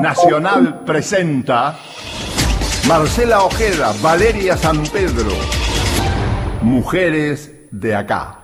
Nacional presenta Marcela Ojeda, Valeria San Pedro, Mujeres de acá.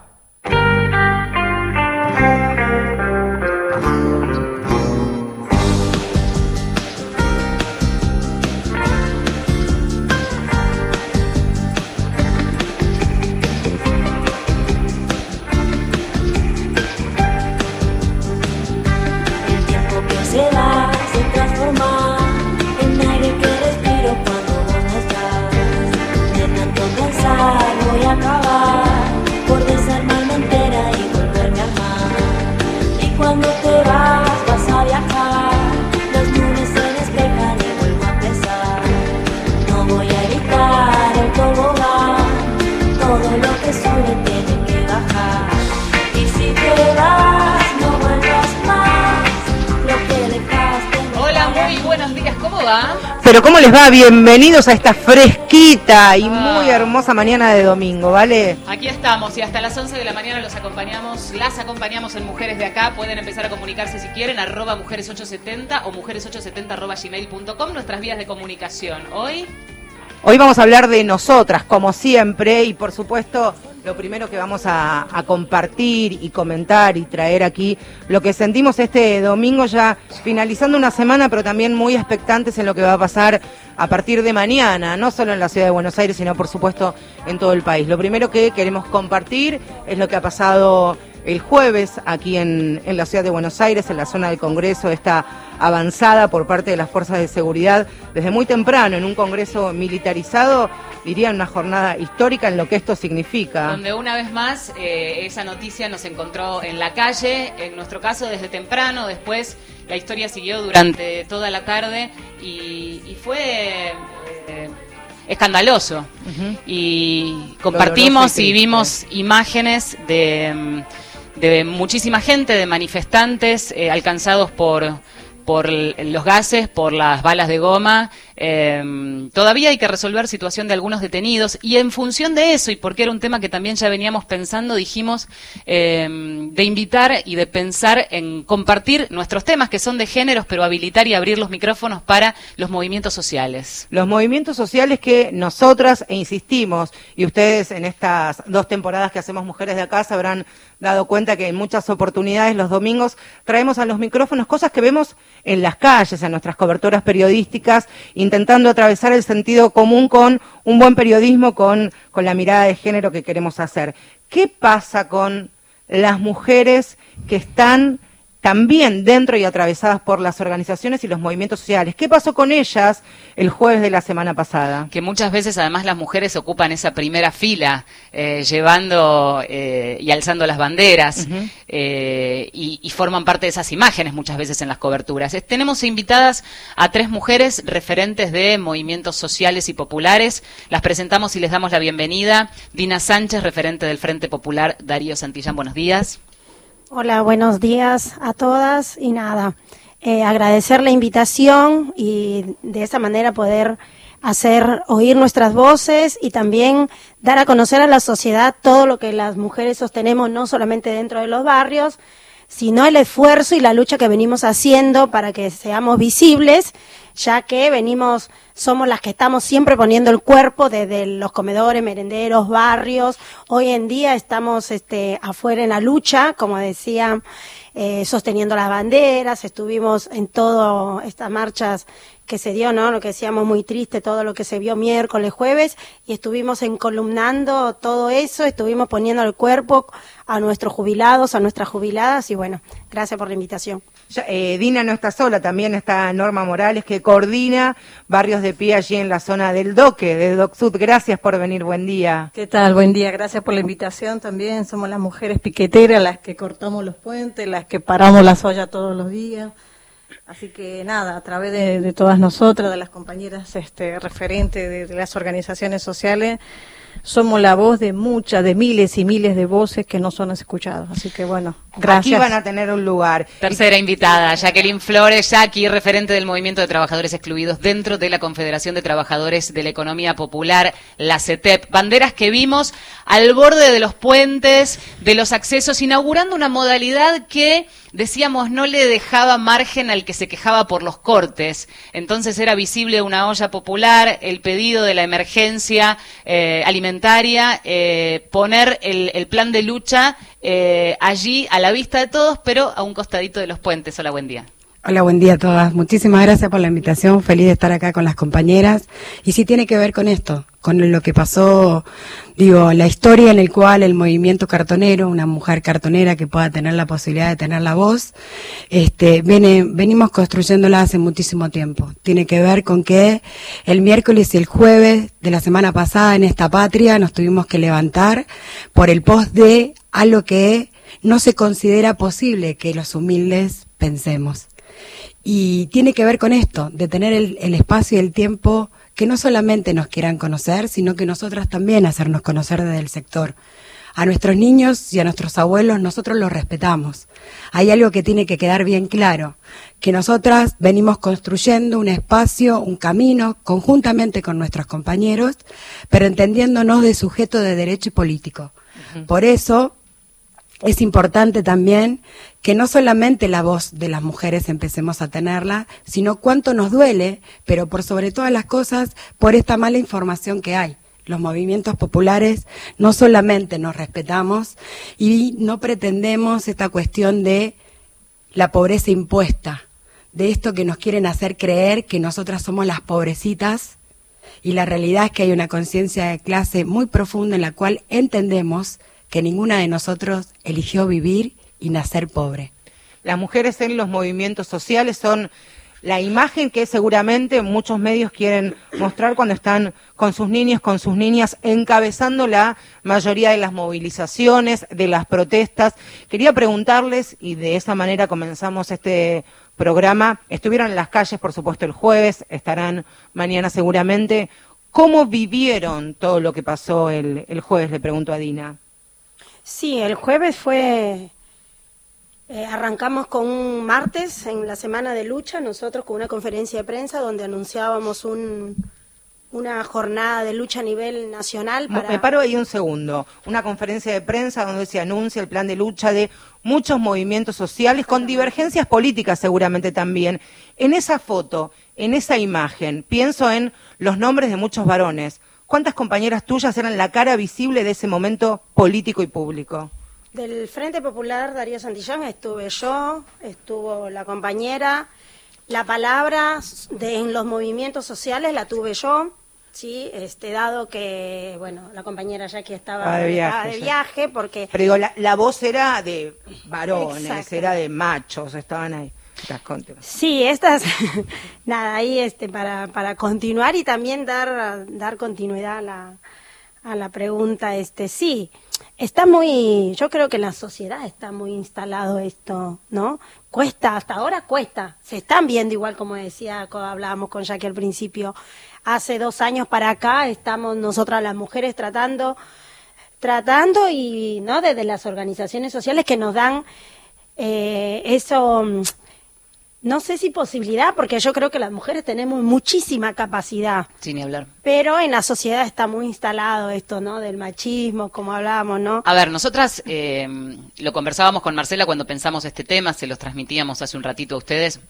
Pero ¿cómo les va? Bienvenidos a esta fresquita y muy hermosa mañana de domingo, ¿vale? Aquí estamos y hasta las 11 de la mañana los acompañamos, las acompañamos en Mujeres de Acá. Pueden empezar a comunicarse si quieren, arroba mujeres870 o mujeres870 arroba gmail.com, nuestras vías de comunicación. Hoy... Hoy vamos a hablar de nosotras, como siempre, y por supuesto lo primero que vamos a, compartir y comentar y traer aquí, lo que sentimos este domingo ya finalizando una semana, pero también muy expectantes en lo que va a pasar a partir de mañana, no solo en la ciudad de Buenos Aires, sino por supuesto en todo el país. Lo primero que queremos compartir es lo que ha pasado el jueves aquí en, en la ciudad de Buenos Aires, en la zona del Congreso, esta avanzada por parte de las fuerzas de seguridad desde muy temprano en un Congreso militarizado, diría una jornada histórica en lo que esto significa. Donde una vez más eh, esa noticia nos encontró en la calle, en nuestro caso desde temprano, después la historia siguió durante toda la tarde y, fue... Eh, escandaloso. Y compartimos y, vimos imágenes de, de, muchísima gente, de manifestantes eh, alcanzados por, por los gases, por las balas de goma. Eh, todavía hay que resolver situación de algunos detenidos y en función de eso, y porque era un tema que también ya veníamos pensando, dijimos eh, de invitar y de pensar en compartir nuestros temas que son de géneros, pero habilitar y abrir los micrófonos para los movimientos sociales. Los movimientos sociales que nosotras, e insistimos, y ustedes en estas dos temporadas que hacemos Mujeres de Acá habrán dado cuenta que en muchas oportunidades los domingos traemos a los micrófonos cosas que vemos en las calles, en nuestras coberturas periodísticas, intentando atravesar el sentido común con un buen periodismo, con, con la mirada de género que queremos hacer. ¿Qué pasa con las mujeres que están también dentro y atravesadas por las organizaciones y los movimientos sociales. ¿Qué pasó con ellas el jueves de la semana pasada? Que muchas veces además las mujeres ocupan esa primera fila, eh, llevando eh, y alzando las banderas eh, y, y, forman parte de esas imágenes muchas veces en las coberturas. tenemos invitadas a tres mujeres referentes de movimientos sociales y populares. Las presentamos y les damos la bienvenida. Dina Sánchez, referente del Frente Popular. Darío Santillán, buenos días. Hola, buenos días a todas y nada, eh, agradecer la invitación y de esa manera poder hacer oír nuestras voces y también dar a conocer a la sociedad todo lo que las mujeres sostenemos, no solamente dentro de los barrios, sino el esfuerzo y la lucha que venimos haciendo para que seamos visibles ya que venimos, somos las que estamos siempre poniendo el cuerpo desde los comedores, merenderos, barrios. Hoy en día estamos este, afuera en la lucha, como decía, eh, sosteniendo las banderas, estuvimos en todas estas marchas que se dio, ¿no? Lo que decíamos muy triste, todo lo que se vio miércoles, jueves, y estuvimos encolumnando todo eso, estuvimos poniendo el cuerpo a nuestros jubilados, a nuestras jubiladas, y bueno, gracias por la invitación. Eh, Dina no está sola, también está Norma Morales, que coordina barrios de pie allí en la zona del Doque, de DocSud. Gracias por venir, buen día. ¿Qué tal? Buen día, gracias por la invitación también. Somos las mujeres piqueteras, las que cortamos los puentes, las que paramos la soya todos los días. Así que nada, a través de, todas nosotras, de las compañeras este, referentes de, las organizaciones sociales, somos la voz de muchas, de miles y miles de voces que no son escuchadas. Así que bueno, gracias. Aquí van a tener un lugar. Tercera invitada, Jacqueline Flores, Jackie, referente del Movimiento de Trabajadores Excluidos dentro de la Confederación de Trabajadores de la Economía Popular, la CETEP. Banderas que vimos al borde de los puentes, de los accesos, inaugurando una modalidad que decíamos no le dejaba margen al que se quejaba por los cortes. Entonces era visible una olla popular, el pedido de la emergencia eh, alimentaria, eh, poner el, el, plan de lucha eh, allí a la vista de todos, pero a un costadito de los puentes. Hola, buen día. Hola, buen día a todas. Muchísimas gracias por la invitación. Feliz de estar acá con las compañeras. Y sí tiene que ver con esto, con lo que pasó, digo, la historia en el cual el movimiento cartonero, una mujer cartonera que pueda tener la posibilidad de tener la voz, este, viene, venimos construyéndola hace muchísimo tiempo. Tiene que ver con que el miércoles y el jueves de la semana pasada en esta patria nos tuvimos que levantar por el post de algo que no se considera posible que los humildes pensemos. Y tiene que ver con esto, de tener el, el, espacio y el tiempo que no solamente nos quieran conocer, sino que nosotras también hacernos conocer desde el sector. A nuestros niños y a nuestros abuelos nosotros los respetamos. Hay algo que tiene que quedar bien claro, que nosotras venimos construyendo un espacio, un camino, conjuntamente con nuestros compañeros, pero entendiéndonos de sujeto de derecho y político. Uh -huh. Por eso es importante también que no solamente la voz de las mujeres empecemos a tenerla, sino cuánto nos duele, pero por sobre todas las cosas, por esta mala información que hay. Los movimientos populares no solamente nos respetamos y no pretendemos esta cuestión de la pobreza impuesta, de esto que nos quieren hacer creer que nosotras somos las pobrecitas y la realidad es que hay una conciencia de clase muy profunda en la cual entendemos que ninguna de nosotros eligió vivir y nacer pobre. Las mujeres en los movimientos sociales son la imagen que seguramente muchos medios quieren mostrar cuando están con sus niños, con sus niñas, encabezando la mayoría de las movilizaciones, de las protestas. Quería preguntarles, y de esa manera comenzamos este programa, estuvieron en las calles, por supuesto, el jueves, estarán mañana seguramente. ¿Cómo vivieron todo lo que pasó el, jueves? Le pregunto a Dina. Sí, el jueves fue eh, arrancamos con un martes en la semana de lucha, nosotros con una conferencia de prensa donde anunciábamos un, una jornada de lucha a nivel nacional. Para... Me paro ahí un segundo. Una conferencia de prensa donde se anuncia el plan de lucha de muchos movimientos sociales con divergencias políticas seguramente también. En esa foto, en esa imagen, pienso en los nombres de muchos varones. ¿Cuántas compañeras tuyas eran la cara visible de ese momento político y público? Del Frente Popular Darío Santillán estuve yo, estuvo la compañera, la palabra de, en los movimientos sociales la tuve yo, sí, este, dado que, bueno, la compañera ya que estaba, ah, de viaje, estaba de viaje porque... Pero digo, la, la, voz era de varones, Exacto. era de machos, estaban ahí. Sí, estas, nada, ahí este, para, para continuar y también dar, dar continuidad a la, a la pregunta, este, sí, está muy, yo creo que la sociedad está muy instalado esto, ¿no? Cuesta, hasta ahora cuesta, se están viendo igual como decía, hablábamos con Jackie al principio, hace dos años para acá estamos nosotras las mujeres tratando, tratando y, ¿no? Desde las organizaciones sociales que nos dan eh, eso, no sé si posibilidad, porque yo creo que las mujeres tenemos muchísima capacidad. Sin hablar. Pero en la sociedad está muy instalado esto, ¿no? Del machismo, como hablábamos, ¿no? A ver, nosotras eh, lo conversábamos con Marcela cuando pensamos este tema, se los transmitíamos hace un ratito a ustedes.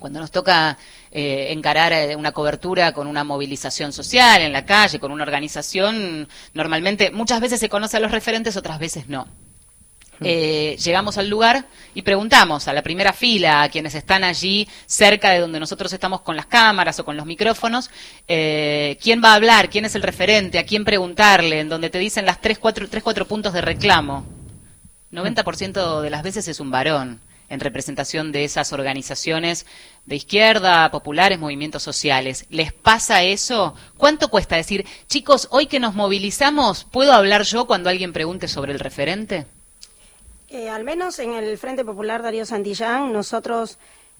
Cuando nos toca eh, encarar una cobertura con una movilización social en la calle, con una organización, normalmente muchas veces se conoce a los referentes, otras veces no. Eh, llegamos al lugar y preguntamos a la primera fila, a quienes están allí cerca de donde nosotros estamos con las cámaras o con los micrófonos, eh, quién va a hablar, quién es el referente, a quién preguntarle, en donde te dicen las tres, cuatro, tres, cuatro puntos de reclamo. 90% de las veces es un varón en representación de esas organizaciones de izquierda, populares, movimientos sociales. ¿Les pasa eso? ¿Cuánto cuesta decir, chicos, hoy que nos movilizamos, ¿puedo hablar yo cuando alguien pregunte sobre el referente? Eh, al menos en el Frente Popular Darío Santillán, nosotros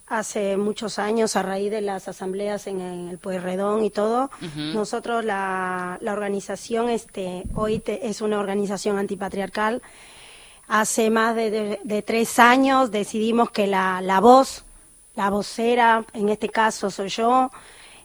hace muchos años, a raíz de las asambleas en el Pueyrredón y todo, nosotros la, la, organización, este, hoy es una organización antipatriarcal. Hace más de, de, tres años decidimos que la, la voz, la vocera, en este caso soy yo,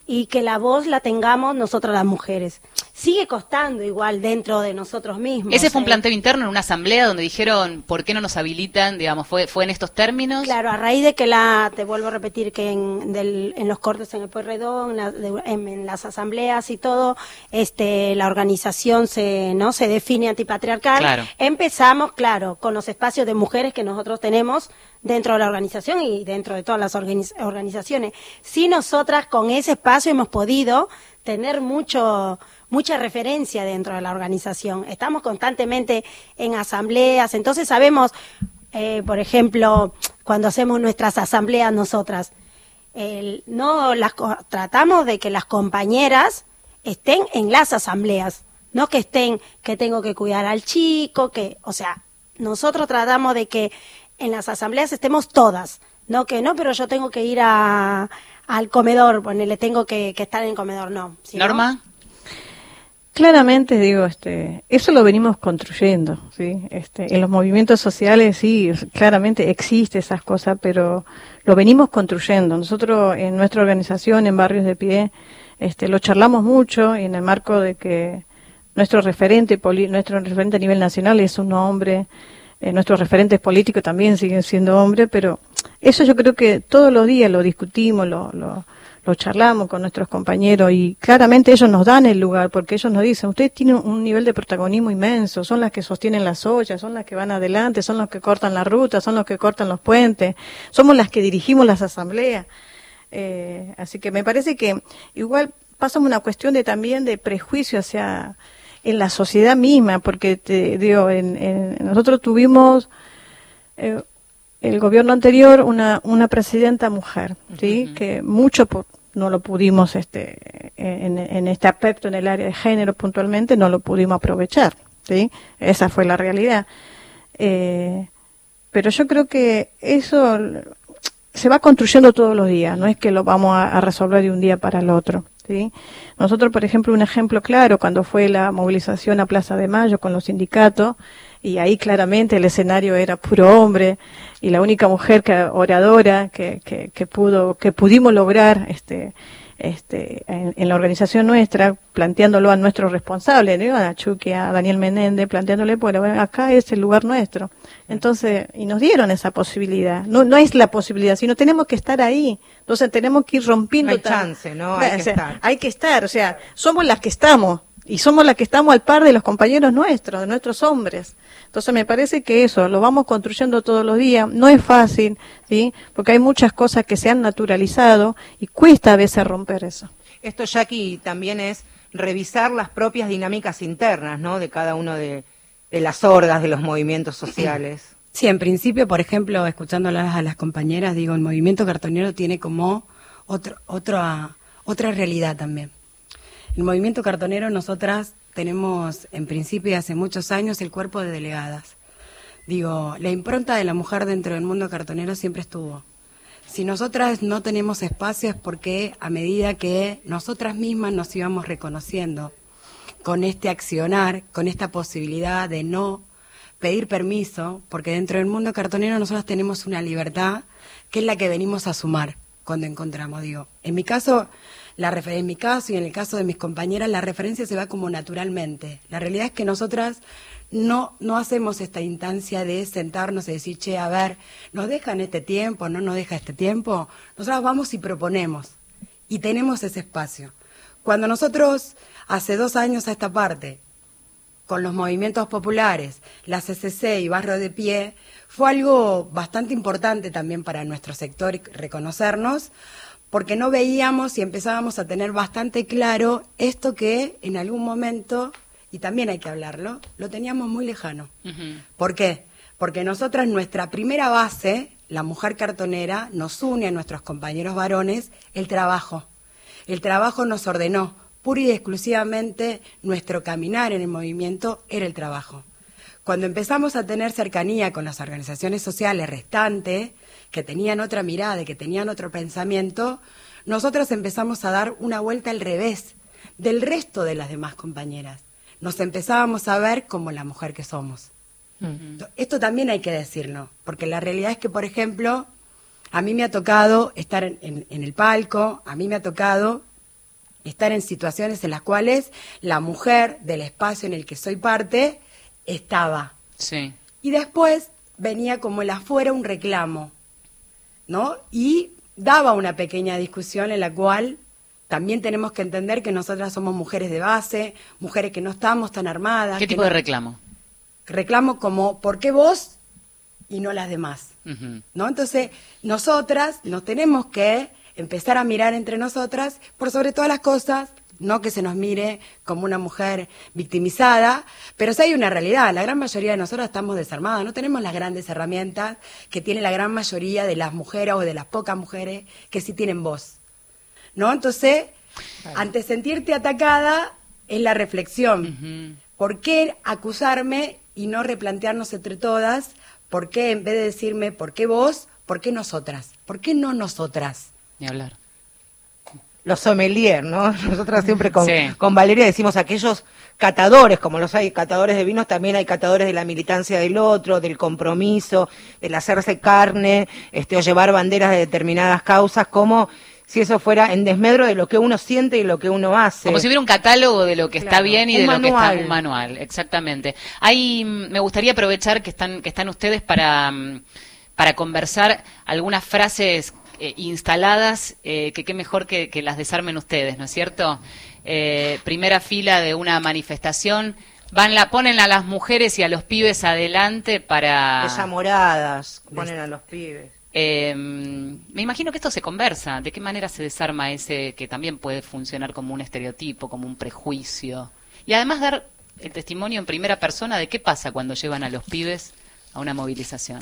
y que la voz la tengamos nosotras las mujeres. Sigue costando igual dentro de nosotros mismos. Ese fue un ¿eh? planteo interno en una asamblea donde dijeron, ¿por qué no nos habilitan? Digamos, ¿fue, fue en estos términos? Claro, a raíz de que la, te vuelvo a repetir que en, del, en los cortes en el Pueyrredón, en, en, las asambleas y todo, este, la organización se, ¿no? se define antipatriarcal. Claro. Empezamos, claro, con los espacios de mujeres que nosotros tenemos dentro de la organización y dentro de todas las organizaciones. Sí, nosotras con ese espacio hemos podido tener mucho mucha referencia dentro de la organización. Estamos constantemente en asambleas, entonces sabemos, eh, por ejemplo, cuando hacemos nuestras asambleas nosotras, el, no las tratamos de que las compañeras estén en las asambleas, no que estén que tengo que cuidar al chico, que, o sea, nosotros tratamos de que en las asambleas estemos todas, no que no, pero yo tengo que ir a, al comedor, le tengo que, estar en el comedor, no. Norma. Claramente digo, este, eso lo venimos construyendo, sí, este, en los movimientos sociales sí, claramente existe esas cosas, pero lo venimos construyendo. Nosotros en nuestra organización, en Barrios de Pie, este, lo charlamos mucho y en el marco de que nuestro referente, nuestro referente a nivel nacional es un hombre, eh, nuestros referentes políticos también siguen siendo hombres, pero eso yo creo que todos los días lo discutimos, lo, lo, lo, charlamos con nuestros compañeros y claramente ellos nos dan el lugar porque ellos nos dicen, ustedes tienen un nivel de protagonismo inmenso, son las que sostienen las ollas, son las que van adelante, son los que cortan la ruta, son los que cortan los puentes, somos las que dirigimos las asambleas. Eh, así que me parece que igual pasa una cuestión de también de prejuicio hacia en la sociedad misma, porque te digo, en, en, nosotros tuvimos eh, el gobierno anterior una, una presidenta mujer, ¿sí? Que mucho no lo pudimos, este, en, en, este aspecto, en el área de género puntualmente, no lo pudimos aprovechar, ¿sí? Esa fue la realidad. Eh, pero yo creo que eso se va construyendo todos los días, no es que lo vamos a, a resolver de un día para el otro. ¿sí? Nosotros, por ejemplo, un ejemplo claro, cuando fue la movilización a Plaza de Mayo con los sindicatos, y ahí claramente el escenario era puro hombre, y la única mujer que, oradora que, que, que pudo, que pudimos lograr, este, este, en, la organización nuestra, planteándolo a nuestros responsables, ¿no? a Chucky, a Daniel Menéndez, planteándole, bueno, acá es el lugar nuestro. Entonces, y nos dieron esa posibilidad. No, no es la posibilidad, sino tenemos que estar ahí. Entonces tenemos que ir rompiendo. No hay chance, ¿no? Hay que estar. Hay que estar, o sea, somos las que estamos. Y somos las que estamos al par de los compañeros nuestros, de nuestros hombres. Entonces me parece que eso lo vamos construyendo todos los días. No es fácil, ¿sí? Porque hay muchas cosas que se han naturalizado y cuesta a veces romper eso. Esto, Jackie, también es revisar las propias dinámicas internas, ¿no? De cada uno de, de las hordas de los movimientos sociales. Sí, en principio, por ejemplo, escuchándolas a las compañeras, digo, el movimiento cartonero tiene como otro, otra, otra realidad también. El movimiento cartonero, nosotras tenemos, en principio, hace muchos años, el cuerpo de delegadas. Digo, la impronta de la mujer dentro del mundo cartonero siempre estuvo. Si nosotras no tenemos espacio es porque a medida que nosotras mismas nos íbamos reconociendo con este accionar, con esta posibilidad de no pedir permiso, porque dentro del mundo cartonero nosotros tenemos una libertad que es la que venimos a sumar cuando encontramos, digo. En mi caso, la en mi caso y en el caso de mis compañeras, la referencia se va como naturalmente. La realidad es que nosotras no, no hacemos esta instancia de sentarnos y decir, che, a ver, ¿nos dejan este tiempo? ¿No nos deja este tiempo? Nosotros vamos y proponemos. Y tenemos ese espacio. Cuando nosotros, hace dos años a esta parte, con los movimientos populares, la CCC y Barrio de Pie, fue algo bastante importante también para nuestro sector reconocernos, porque no veíamos y empezábamos a tener bastante claro esto que en algún momento, y también hay que hablarlo, lo teníamos muy lejano. ¿Por qué? Porque nosotras, nuestra primera base, la mujer cartonera, nos une a nuestros compañeros varones el trabajo. El trabajo nos ordenó, pura y exclusivamente nuestro caminar en el movimiento era el trabajo. Cuando empezamos a tener cercanía con las organizaciones sociales restantes, que tenían otra mirada y que tenían otro pensamiento, nosotros empezamos a dar una vuelta al revés del resto de las demás compañeras. Nos empezábamos a ver como la mujer que somos. Esto también hay que decirlo, porque la realidad es que, por ejemplo, a mí me ha tocado estar en, el palco, a mí me ha tocado estar en situaciones en las cuales la mujer del espacio en el que soy parte estaba. Sí. Y después venía como el afuera un reclamo, ¿no? Y daba una pequeña discusión en la cual también tenemos que entender que nosotras somos mujeres de base, mujeres que no estamos tan armadas. ¿Qué tipo de reclamo? Reclamo como, ¿por qué vos y no las demás? ¿No? Entonces, nosotras nos tenemos que empezar a mirar entre nosotras por sobre todas las cosas, no que se nos mire como una mujer victimizada, pero sí hay una realidad, la gran mayoría de nosotras estamos desarmadas, no tenemos las grandes herramientas que tiene la gran mayoría de las mujeres o de las pocas mujeres que sí tienen voz. ¿No? Entonces, ante sentirte atacada es la reflexión. ¿Por qué acusarme y no replantearnos entre todas? ¿Por qué en vez de decirme, ¿por qué vos? ¿Por qué nosotras? ¿Por qué no nosotras? Ni hablar. Los sommeliers, ¿no? Nosotras siempre con, con Valeria decimos aquellos catadores, como los hay catadores de vinos, también hay catadores de la militancia del otro, del compromiso, del hacerse carne, este, o llevar banderas de determinadas causas, como si eso fuera en desmedro de lo que uno siente y lo que uno hace. Como si hubiera un catálogo de lo que está bien y de lo que está un manual, exactamente. Ahí mm, me gustaría aprovechar que están que están ustedes para mm, para conversar algunas frases eh, instaladas, eh, que qué mejor que, las desarmen ustedes, ¿no es cierto? Eh, primera fila de una manifestación, van la, ponen a las mujeres y a los pibes adelante para... Desamoradas, ponen a los pibes. me imagino que esto se conversa. ¿De qué manera se desarma ese que también puede funcionar como un estereotipo, como un prejuicio? Y además dar el testimonio en primera persona de qué pasa cuando llevan a los pibes a una movilización.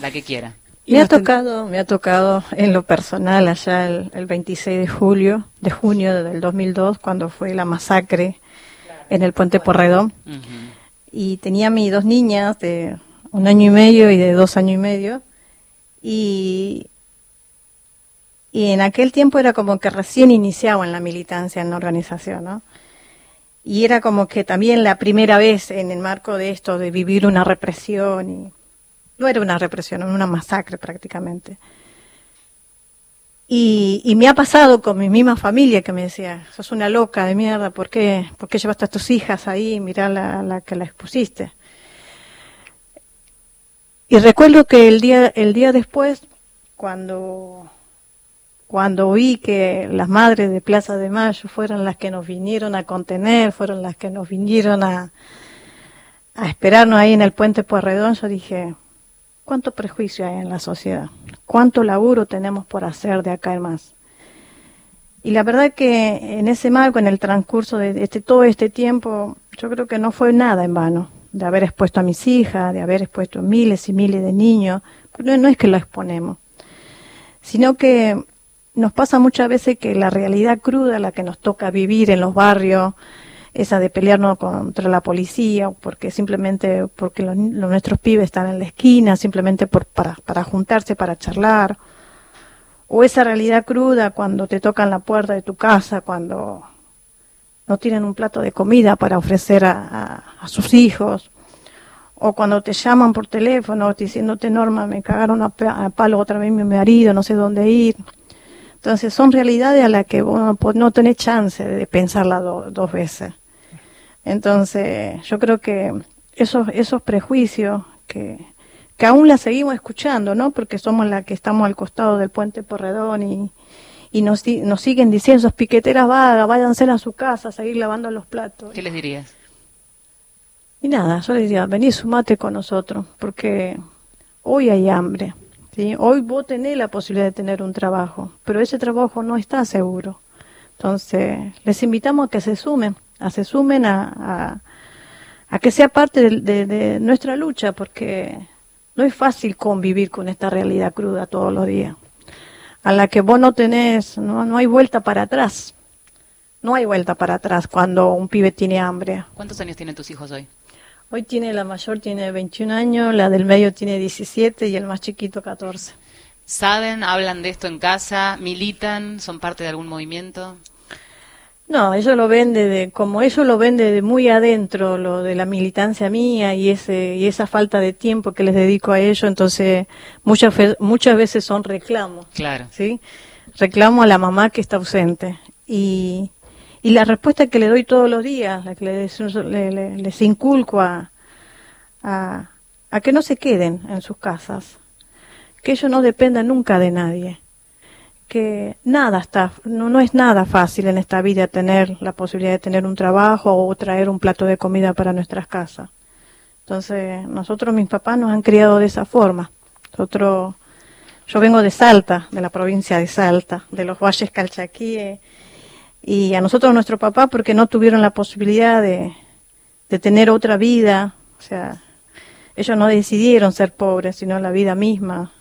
La que quiera. Me ha tocado, me ha tocado en lo personal allá el, 26 de julio, de junio del 2002, cuando fue la masacre en el puente Porredón. Y tenía mis dos niñas de un año y medio y de dos años y medio. Y, y en aquel tiempo era como que recién iniciaba en la militancia en la organización, ¿no? Y era como que también la primera vez en el marco de esto, de vivir una represión y no era una represión, era una masacre prácticamente. Y, me ha pasado con mi misma familia que me decía, sos una loca de mierda, ¿por qué, ¿Por qué llevaste a tus hijas ahí? Mirá la, la que la expusiste. Y recuerdo que el día, el día después, cuando, cuando vi que las madres de Plaza de Mayo fueron las que nos vinieron a contener, fueron las que nos vinieron a, a esperarnos ahí en el puente Puerredón, yo dije, cuánto prejuicio hay en la sociedad, cuánto laburo tenemos por hacer de acá en más. Y la verdad que en ese marco, en el transcurso de este, todo este tiempo, yo creo que no fue nada en vano de haber expuesto a mis hijas, de haber expuesto miles y miles de niños. No, no es que lo exponemos, sino que nos pasa muchas veces que la realidad cruda, la que nos toca vivir en los barrios, esa de pelearnos contra la policía, porque simplemente porque los, nuestros pibes están en la esquina, simplemente por, para, para juntarse, para charlar, o esa realidad cruda cuando te tocan la puerta de tu casa, cuando no tienen un plato de comida para ofrecer a, a, sus hijos, o cuando te llaman por teléfono diciéndote, Norma, me cagaron a, palo otra vez mi marido, no sé dónde ir. Entonces son realidades a las que vos no, tenés chance de pensarla dos veces. Entonces, yo creo que esos, esos prejuicios que, que aún la seguimos escuchando, ¿no? Porque somos la que estamos al costado del puente Porredón y, y nos, nos siguen diciendo, esos piqueteras vagas, váyanse a su casa a seguir lavando los platos. ¿Qué les dirías? Y nada, yo les diría, vení, sumate con nosotros, porque hoy hay hambre, ¿sí? Hoy vos tenés la posibilidad de tener un trabajo, pero ese trabajo no está seguro. Entonces, les invitamos a que se sumen a se sumen a, a, que sea parte de, nuestra lucha, porque no es fácil convivir con esta realidad cruda todos los días, a la que vos no tenés, no, no hay vuelta para atrás. No hay vuelta para atrás cuando un pibe tiene hambre. ¿Cuántos años tienen tus hijos hoy? Hoy tiene la mayor tiene 21 años, la del medio tiene 17 y el más chiquito 14. ¿Saben, hablan de esto en casa, militan, son parte de algún movimiento? No, ellos lo ven de, como ellos lo ven de muy adentro, lo de la militancia mía y ese y esa falta de tiempo que les dedico a ellos, entonces muchas muchas veces son reclamos. Claro. ¿Sí? Reclamo a la mamá que está ausente y, y la respuesta que le doy todos los días, la que les, les inculco a, a, a que no se queden en sus casas, que ellos no dependan nunca de nadie que nada está, no, no es nada fácil en esta vida tener la posibilidad de tener un trabajo o traer un plato de comida para nuestras casas. Entonces, nosotros, mis papás, nos han criado de esa forma. Nosotros, yo vengo de Salta, de la provincia de Salta, de los valles calchaquíes, y a nosotros, nuestro papá, porque no tuvieron la posibilidad de, de tener otra vida, o sea, ellos no decidieron ser pobres, sino la vida misma,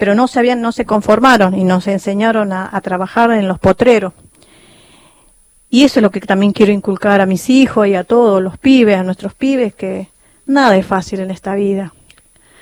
pero no se habían, no se conformaron y nos enseñaron a, trabajar en los potreros. Y eso es lo que también quiero inculcar a mis hijos y a todos los pibes, a nuestros pibes, que nada es fácil en esta vida.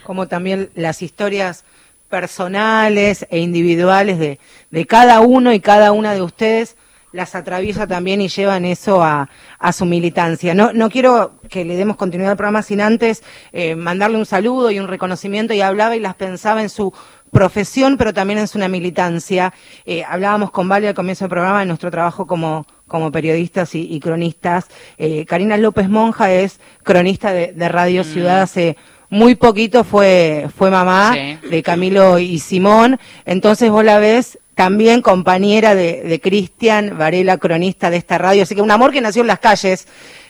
Como también las historias personales e individuales de, de cada uno y cada una de ustedes las atraviesa también y llevan eso a, a, su militancia. No, no quiero que le demos continuidad al programa sin antes eh, mandarle un saludo y un reconocimiento y hablaba y las pensaba en su profesión, pero también es una militancia. Eh, hablábamos con Vale al comienzo del programa de nuestro trabajo como, como periodistas y, cronistas. Eh, Karina López Monja es cronista de, Radio mm. Ciudad hace muy poquito fue, fue mamá de Camilo y Simón, entonces vos la ves también compañera de, de Cristian Varela, cronista de esta radio, así que un amor que nació en las calles,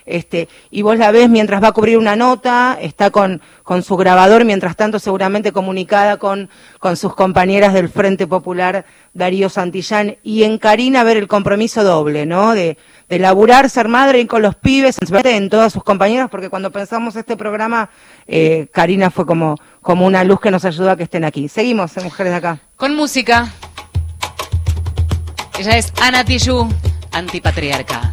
este, y vos la ves mientras va a cubrir una nota, está con, con su grabador, mientras tanto seguramente comunicada con, con sus compañeras del Frente Popular, Darío Santillán, y en Karina ver el compromiso doble, ¿no? De, de laburar, ser madre y con los pibes, en todas sus compañeras, porque cuando pensamos este programa, eh, Karina fue como, como una luz que nos ayuda a que estén aquí. Seguimos, Mujeres de Acá. Con música. Ella es Ana Tijoux, antipatriarca.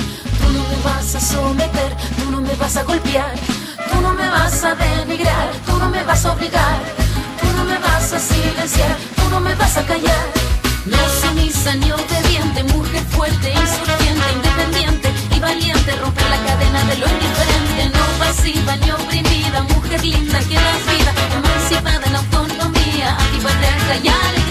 Tú no me vas a someter, tú no me vas a golpear, tú no me vas a denigrar, tú no me vas a obligar, tú no me vas a silenciar, tú no me vas a callar. No sumisa ni obediente, mujer fuerte, insurgente, independiente y valiente, romper la cadena de lo indiferente, no pasiva ni oprimida, mujer linda que da vida, emancipada en autonomía, antipatriarca y alegría.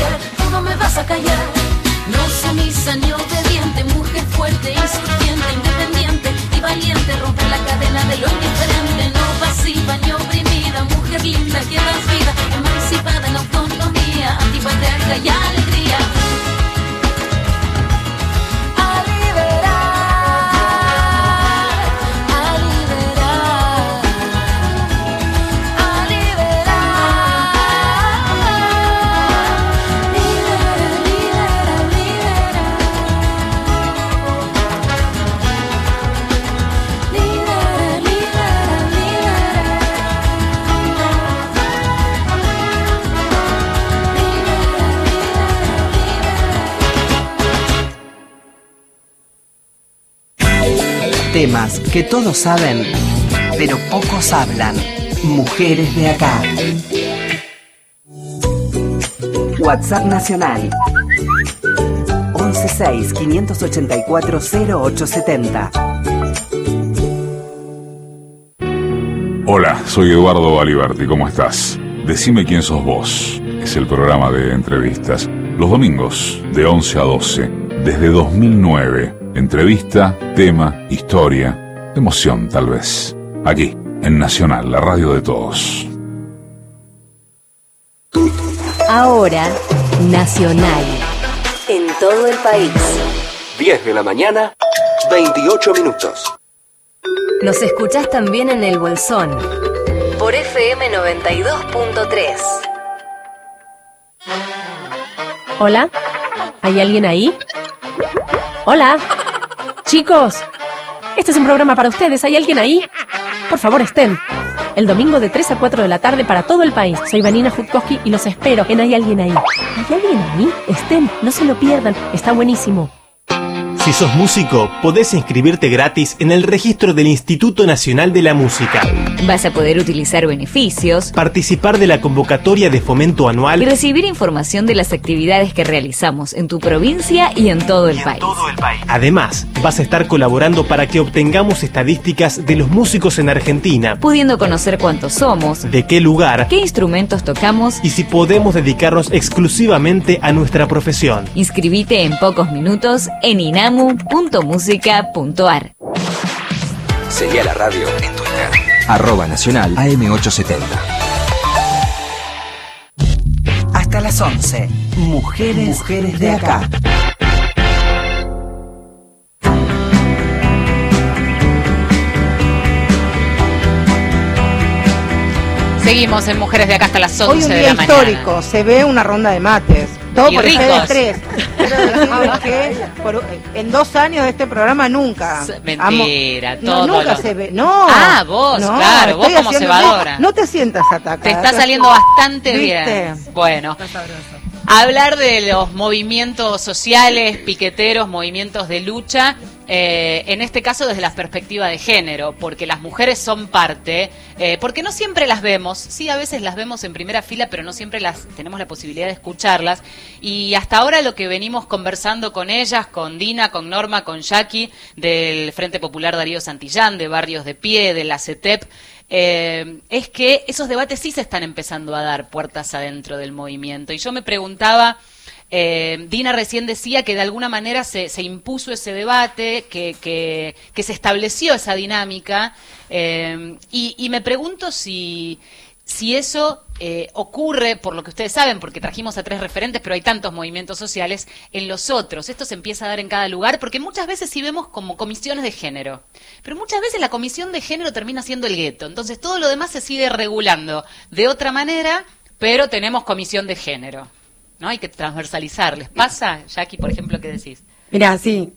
Tú no me vas a callar. No sumisa ni obediente, mujer fuerte, insurgente, independiente y valiente, romper la cadena de lo indiferente, no pasiva ni oprimida, mujer linda que das vida, emancipada en autonomía, antipatriarca y alegría. Que todos saben, pero pocos hablan. Mujeres de acá. WhatsApp Nacional 116-584-0870. Hola, soy Eduardo Aliberti, ¿cómo estás? Decime quién sos vos. Es el programa de entrevistas. Los domingos, de 11 a 12, desde 2009. Entrevista, tema, historia, emoción tal vez. Aquí, en Nacional, la radio de todos. Ahora, Nacional. En todo el país. 10 de la mañana, 28 minutos. Nos escuchás también en el Bolsón. Por FM 92.3. Hola, ¿hay alguien ahí? Hola, chicos, este es un programa para ustedes. ¿Hay alguien ahí? Por favor, estén. El domingo de 3 a 4 de la tarde para todo el país. Soy Vanina Jutkowski y los espero Hay alguien ahí. ¿Hay alguien ahí? Estén, no se lo pierdan. Está buenísimo. Si sos músico, podés inscribirte gratis en el registro del Instituto Nacional de la Música. Vas a poder utilizar beneficios, participar de la convocatoria de fomento anual y recibir información de las actividades que realizamos en tu provincia y en todo el, país. Todo el país. Además, vas a estar colaborando para que obtengamos estadísticas de los músicos en Argentina, pudiendo conocer cuántos somos, de qué lugar, qué instrumentos tocamos y si podemos dedicarnos exclusivamente a nuestra profesión. Inscribite en pocos minutos en INAM inamu.musica.ar. Seguí a la radio en Twitter. Arroba Nacional AM870. Hasta las 11. Mujeres, Mujeres de acá. Seguimos en Mujeres de acá hasta las 11 Hoy un de día la mañana. histórico, se ve una ronda de mates. Todo Y por ricos. tres. Que por- en dos años de este programa nunca. Mentira, Amo- todo No, nunca lo- se ve. No. Ah, vos, No, claro, vos como cebadora. No, no te sientas atacada. Te está saliendo bastante ¿Viste? bien. Bueno, hablar de los movimientos sociales, piqueteros, movimientos de lucha, eh, en este caso desde la perspectiva de género, porque las mujeres son parte, eh, porque no siempre las vemos, sí a veces las vemos en primera fila, pero no siempre las tenemos la posibilidad de escucharlas. Y hasta ahora lo que venimos conversando con ellas, con Dina, con Norma, con Jackie, del Frente Popular Darío Santillán, de Barrios de Pie, de la CETEP, eh, es que esos debates sí se están empezando a dar puertas adentro del movimiento. Y yo me preguntaba, eh, Dina recién decía que de alguna manera se, impuso ese debate, que, se estableció esa dinámica, eh, y, me pregunto si, si eso eh, ocurre, por lo que ustedes saben, porque trajimos a tres referentes, pero hay tantos movimientos sociales, en los otros. Esto se empieza a dar en cada lugar, porque muchas veces sí vemos como comisiones de género. Pero muchas veces la comisión de género termina siendo el gueto. Entonces todo lo demás se sigue regulando de otra manera, pero tenemos comisión de género. ¿No? Hay que transversalizar. ¿Les pasa, Jackie, por ejemplo, qué decís? Mira, sí,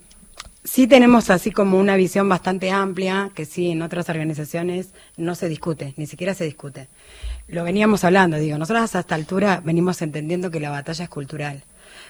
sí tenemos así como una visión bastante amplia, que sí, en otras organizaciones no se discute, ni siquiera se discute. Lo veníamos hablando, digo, nosotros a esta altura venimos entendiendo que la batalla es cultural.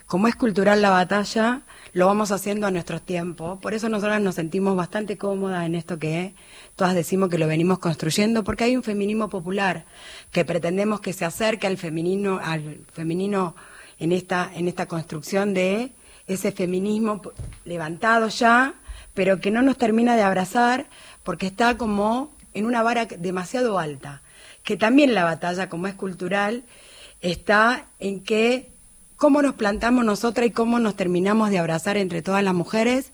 Como es cultural la batalla, lo vamos haciendo a nuestros tiempos. Por eso nosotras nos sentimos bastante cómodas en esto que todas decimos que lo venimos construyendo, porque hay un feminismo popular que pretendemos que se acerque al femenino, al femenino en esta, en esta construcción de ese feminismo levantado ya, pero que no nos termina de abrazar porque está como en una vara demasiado alta. Que también la batalla, como es cultural, está en que cómo nos plantamos nosotras y cómo nos terminamos de abrazar entre todas las mujeres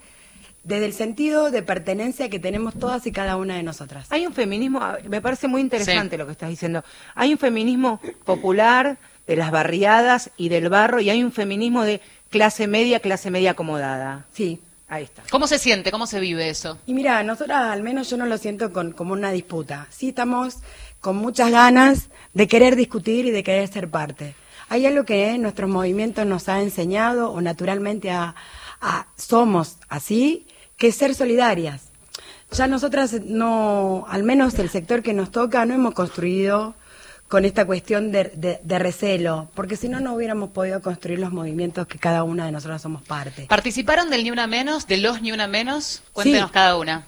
desde el sentido de pertenencia que tenemos todas y cada una de nosotras. Hay un feminismo, me parece muy interesante lo que estás diciendo. Hay un feminismo popular de las barriadas y del barro y hay un feminismo de clase media, clase media acomodada. Sí. Ahí está. ¿Cómo se siente? ¿Cómo se vive eso? Y mira, nosotras al menos yo no lo siento con, como una disputa. Sí estamos con muchas ganas de querer discutir y de querer ser parte. Hay algo que nuestros movimientos nos ha enseñado o naturalmente a, a- somos así, que es ser solidarias. Ya nosotras no, al menos el sector que nos toca, no hemos construido con esta cuestión de, de- de recelo, porque si no, no hubiéramos podido construir los movimientos que cada una de nosotras somos parte. ¿Participaron del Ni Una Menos, de los Ni Una Menos? Cuéntenos Sí. cada una.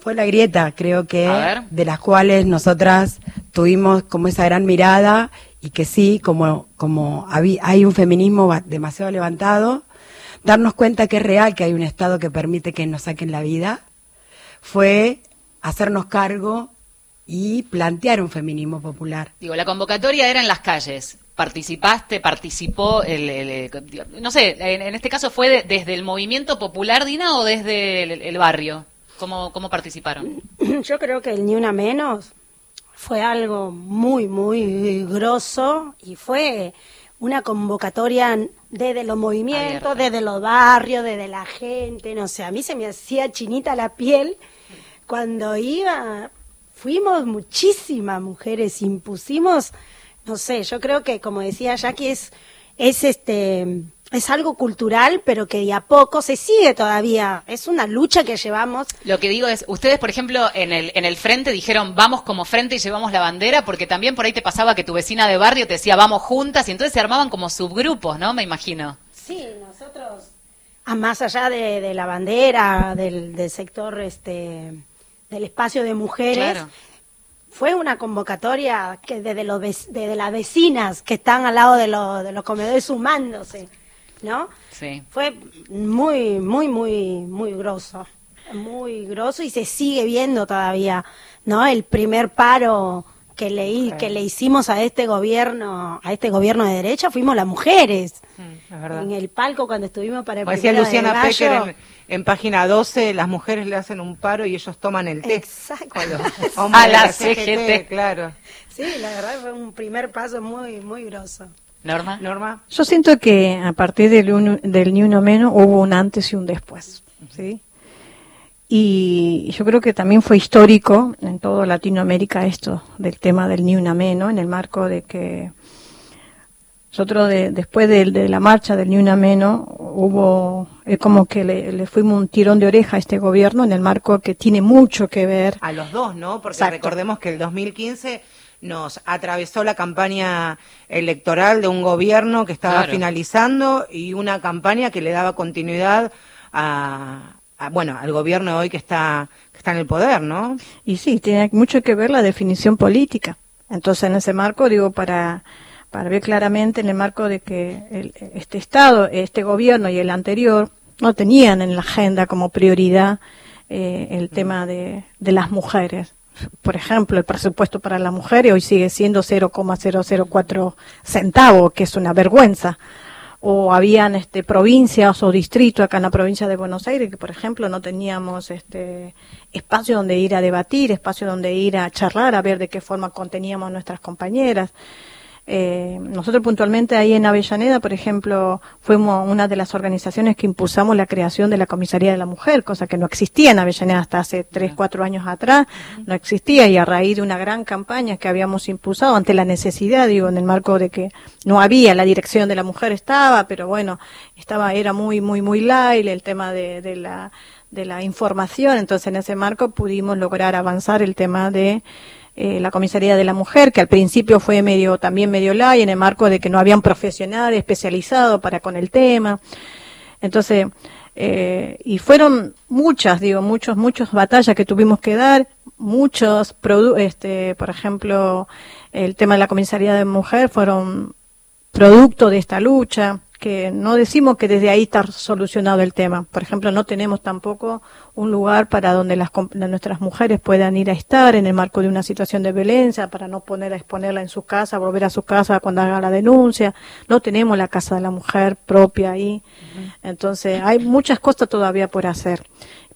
Fue la grieta, creo que, de las cuales nosotras tuvimos como esa gran mirada y que sí, como, como hay un feminismo demasiado levantado, darnos cuenta que es real que hay un Estado que permite que nos saquen la vida, fue hacernos cargo y plantear un feminismo popular. Digo, la convocatoria era en las calles. ¿Participaste, participó, el, no sé, en, este caso fue desde el movimiento popular, Dina, o desde el, barrio? ¿Cómo, ¿Cómo participaron? Yo creo que el Ni Una Menos fue algo muy, muy grosso y fue una convocatoria desde los movimientos, desde los barrios, desde la gente, no sé, a mí se me hacía chinita la piel cuando iba, fuimos muchísimas mujeres, impusimos, no sé, yo creo que como decía Jackie es, es este es algo cultural, pero que de a poco se sigue todavía. Es una lucha que llevamos. Lo que digo es, ustedes, por ejemplo, en el, en el frente dijeron, vamos como frente y llevamos la bandera, porque también por ahí te pasaba que tu vecina de barrio te decía, vamos juntas, y entonces se armaban como subgrupos, ¿no? Me imagino. Sí, nosotros, a más allá de, la bandera, del, sector este, del espacio de mujeres, fue una convocatoria que desde, los, desde las vecinas que están al lado de, de los comedores sumándose ¿no? Sí. Fue muy, muy, muy, muy grosso, muy grosso y se sigue viendo todavía, ¿no? El primer paro que le, que le hicimos a este gobierno, a este gobierno de derecha, fuimos las mujeres. Mm, en el palco cuando estuvimos para el Como decía Luciana Pecker en, página 12, las mujeres le hacen un paro y ellos toman el té. Exacto. a la CGT, claro. Sí, la verdad fue un primer paso muy, muy grosso. Norma. Norma. Yo siento que a partir del, del Ni Uno Menos hubo un antes y un después. ¿sí? Y yo creo que también fue histórico en toda Latinoamérica esto del tema del Ni Una Menos, en el marco de que nosotros después de, la marcha del Ni Una Menos hubo, es como que le, fuimos un tirón de oreja a este gobierno en el marco que tiene mucho que ver. A los dos, ¿no? Porque recordemos que el 2015 nos atravesó la campaña electoral de un gobierno que estaba finalizando y una campaña que le daba continuidad a, bueno, al gobierno hoy que está, que está en el poder, ¿no? Y sí, tiene mucho que ver la definición política. Entonces, en ese marco, digo, para, para ver claramente en el marco de que este Estado, este gobierno y el anterior no tenían en la agenda como prioridad eh, el tema de, de las mujeres por ejemplo, el presupuesto para la mujer hoy sigue siendo 0,004 centavos, que es una vergüenza. O habían este, provincias o distritos acá en la provincia de Buenos Aires que, por ejemplo, no teníamos este, espacio donde ir a debatir, espacio donde ir a charlar, a ver de qué forma conteníamos nuestras compañeras. Eh, nosotros puntualmente ahí en Avellaneda, por ejemplo, fuimos una de las organizaciones que impulsamos la creación de la Comisaría de la Mujer, cosa que no existía en Avellaneda hasta hace tres, cuatro años atrás, no existía y a raíz de una gran campaña que habíamos impulsado ante la necesidad, digo, en el marco de que no había, la dirección de la mujer estaba, pero bueno, estaba, era muy, muy, muy light el tema de, de la de la información, entonces en ese marco pudimos lograr avanzar el tema de eh, la comisaría de la mujer, que al principio fue medio, también medio la en el marco de que no había un profesional especializado para con el tema. Entonces, eh, y fueron muchas, digo, muchos, muchas batallas que tuvimos que dar, muchos, este, por ejemplo, el tema de la comisaría de mujer fueron producto de esta lucha que no decimos que desde ahí está solucionado el tema. Por ejemplo, no tenemos tampoco un lugar para donde las, nuestras mujeres puedan ir a estar en el marco de una situación de violencia, para no poner a exponerla en su casa, volver a su casa cuando haga la denuncia. No tenemos la casa de la mujer propia ahí. Entonces, hay muchas cosas todavía por hacer.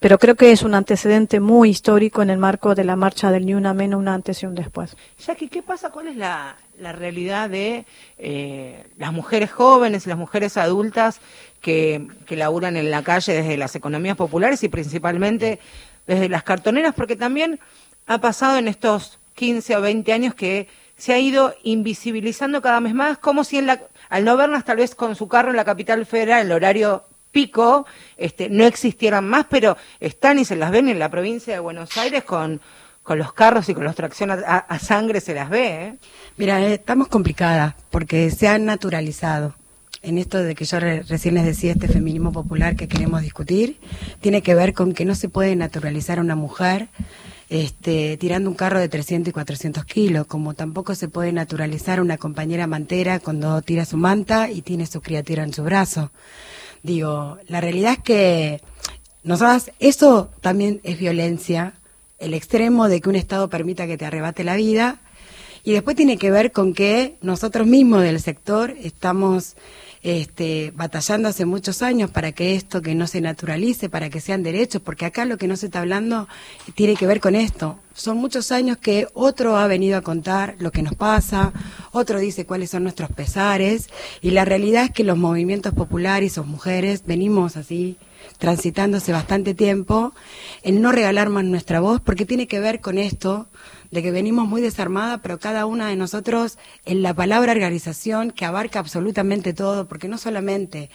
Pero creo que es un antecedente muy histórico en el marco de la marcha del Ni Una Menos, un antes y un después. Jackie, ¿qué pasa? ¿Cuál es la, la realidad de eh, las mujeres jóvenes, las mujeres adultas que, que laburan en la calle desde las economías populares y principalmente desde las cartoneras, porque también ha pasado en estos 15 o 20 años que se ha ido invisibilizando cada vez más, como si en la, al no verlas tal vez con su carro en la capital federal, el horario pico, este, no existieran más, pero están y se las ven en la provincia de Buenos Aires con con los carros y con los tracción a, sangre se las ve. ¿eh? Mira, eh, estamos complicadas porque se han naturalizado. en esto de que yo re- recién les decía, este feminismo popular que queremos discutir, tiene que ver con que no se puede naturalizar a una mujer este, tirando un carro de 300 y 400 kilos, como tampoco se puede naturalizar a una compañera mantera cuando tira su manta y tiene su criatura en su brazo. Digo, la realidad es que nosotras, eso también es violencia, el extremo de que un Estado permita que te arrebate la vida, y después tiene que ver con que nosotros mismos del sector estamos este, batallando hace muchos años para que esto que no se naturalice, para que sean derechos, porque acá lo que no se está hablando tiene que ver con esto. Son muchos años que otro ha venido a contar lo que nos pasa, otro dice cuáles son nuestros pesares, y la realidad es que los movimientos populares o mujeres venimos así transitando hace bastante tiempo en no regalar más nuestra voz, porque tiene que ver con esto de que venimos muy desarmadas, pero cada una de nosotros en la palabra organización que abarca absolutamente todo, porque no solamente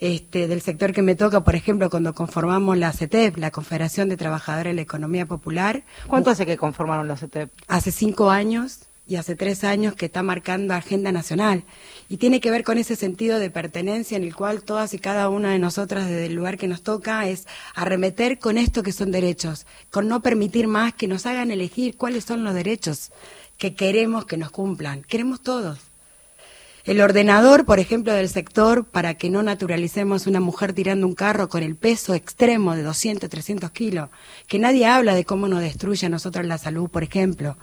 este, del sector que me toca, por ejemplo, cuando conformamos la CETEP, la Confederación de Trabajadores de la Economía Popular. ¿Cuánto hace que conformaron la CETEP? Hace cinco años y hace tres años que está marcando agenda nacional. Y tiene que ver con ese sentido de pertenencia en el cual todas y cada una de nosotras, desde el lugar que nos toca, es arremeter con esto que son derechos, con no permitir más que nos hagan elegir cuáles son los derechos que queremos que nos cumplan. Queremos todos. El ordenador, por ejemplo, del sector, para que no naturalicemos una mujer tirando un carro con el peso extremo de 200, 300 kilos, que nadie habla de cómo nos destruye a nosotros la salud, por ejemplo.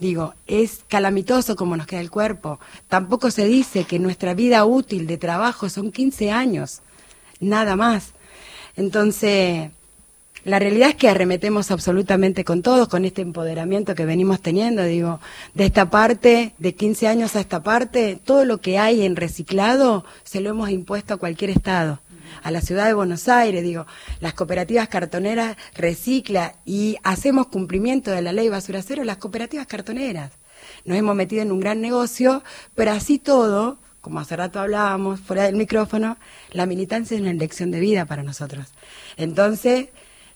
Digo, es calamitoso cómo nos queda el cuerpo. Tampoco se dice que nuestra vida útil de trabajo son 15 años, nada más. Entonces, la realidad es que arremetemos absolutamente con todos, con este empoderamiento que venimos teniendo, digo, de esta parte, de 15 años a esta parte, todo lo que hay en reciclado se lo hemos impuesto a cualquier estado. A la ciudad de Buenos Aires, digo, las cooperativas cartoneras recicla y hacemos cumplimiento de la ley basura cero, las cooperativas cartoneras. Nos hemos metido en un gran negocio, pero así todo, como hace rato hablábamos fuera del micrófono, la militancia es una elección de vida para nosotros. Entonces,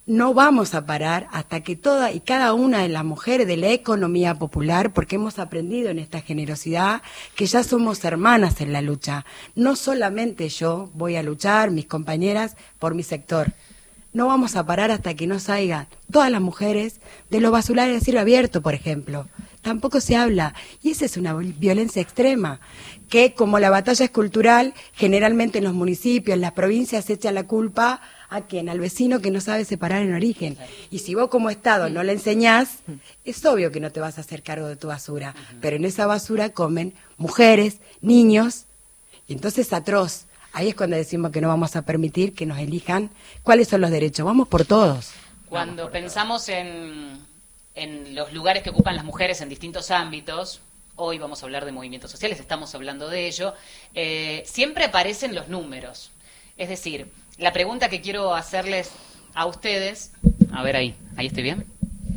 no vamos a parar hasta que toda y cada una de las mujeres de la economía popular, porque hemos aprendido en esta generosidad que ya somos hermanas en la lucha. No solamente yo voy a luchar, mis compañeras, por mi sector. No vamos a parar hasta que no salgan todas las mujeres de los basulares de cielo abierto, por ejemplo. Tampoco se habla. Y esa es una violencia extrema, que como la batalla es cultural, generalmente en los municipios, en las provincias se echa la culpa a quien, al vecino que no sabe separar en origen. Y si vos como Estado no le enseñás, es obvio que no te vas a hacer cargo de tu basura. Pero en esa basura comen mujeres, niños, y entonces atroz. Ahí es cuando decimos que no vamos a permitir que nos elijan cuáles son los derechos. Vamos por todos. Cuando pensamos en, en los lugares que ocupan las mujeres en distintos ámbitos, hoy vamos a hablar de movimientos sociales, estamos hablando de ello, eh, siempre aparecen los números. Es decir, la pregunta que quiero hacerles a ustedes, a ver ahí, ahí estoy bien,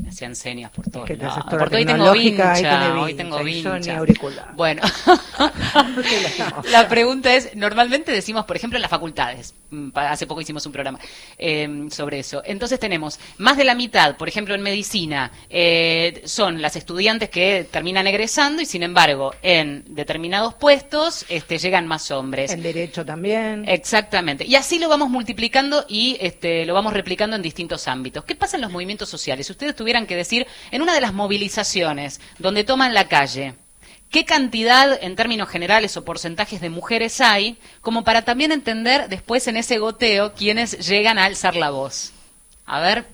me hacían señas por todos Que lados, porque hoy tengo vincha, tiene hoy vincha, tengo y yo ni vincha. auricular. Bueno, la pregunta es, normalmente decimos, por ejemplo, en las facultades, hace poco hicimos un programa eh, sobre eso. Entonces tenemos más de la mitad, por ejemplo, en medicina, eh, son las estudiantes que terminan egresando y, sin embargo, en determinados puestos este, llegan más hombres. En derecho también. Exactamente. Y así lo vamos multiplicando y este, lo vamos replicando en distintos ámbitos. ¿Qué pasa en los movimientos sociales? Si ustedes tuvieran que decir, en una de las movilizaciones donde toman la calle, ¿qué cantidad en términos generales o porcentajes de mujeres hay? Como para también entender después en ese goteo quiénes llegan a alzar la voz. A ver,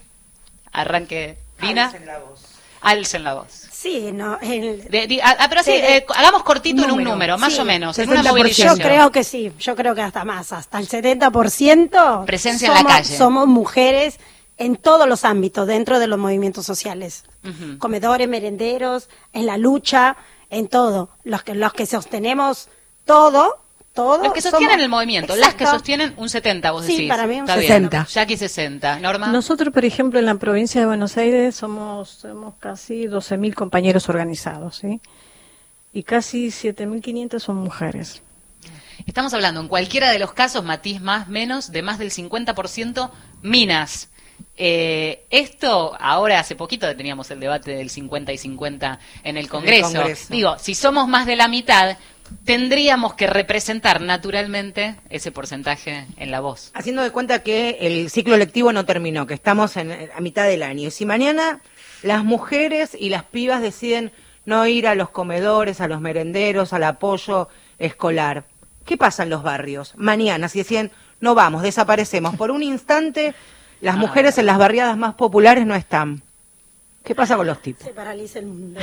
arranque. Dina. Alcen la voz. Alcen la voz. Sí, no, el- De- di- ah, pero así, Sí, eh, hagamos cortito en un número, más sí. o menos, en una 60%. movilización. Yo creo que sí, yo creo que hasta más, hasta el 70% Presencia en la somos, calle. somos mujeres en todos los ámbitos dentro de los movimientos sociales. Comedores, merenderos, en la lucha, en todo. Los que, los que sostenemos todo, todo. Los que sostienen somos- el movimiento, las que sostienen un 70, vos Sí, decís. para mí un Está bien. 60. Jackie 60. Norma. Nosotros, por ejemplo, en la provincia de Buenos Aires somos, somos casi 12.000 compañeros organizados, ¿sí? Y casi 7.500 son mujeres. Estamos hablando en cualquiera de los casos, matiz más, menos, de más del 50% minas. Eh, esto, ahora hace poquito teníamos el debate del 50 y 50 en el Congreso. Congreso. Digo, si somos más de la mitad, tendríamos que representar naturalmente ese porcentaje en la voz. Haciendo de cuenta que el ciclo lectivo no terminó, que estamos en, a mitad del año. Y si mañana las mujeres y las pibas deciden no ir a los comedores, a los merenderos, al apoyo escolar, ¿qué pasa en los barrios? Mañana, si deciden no vamos, desaparecemos. Por un instante, las mujeres en las barriadas más populares no están. ¿Qué pasa con los tipos? Se paraliza el mundo.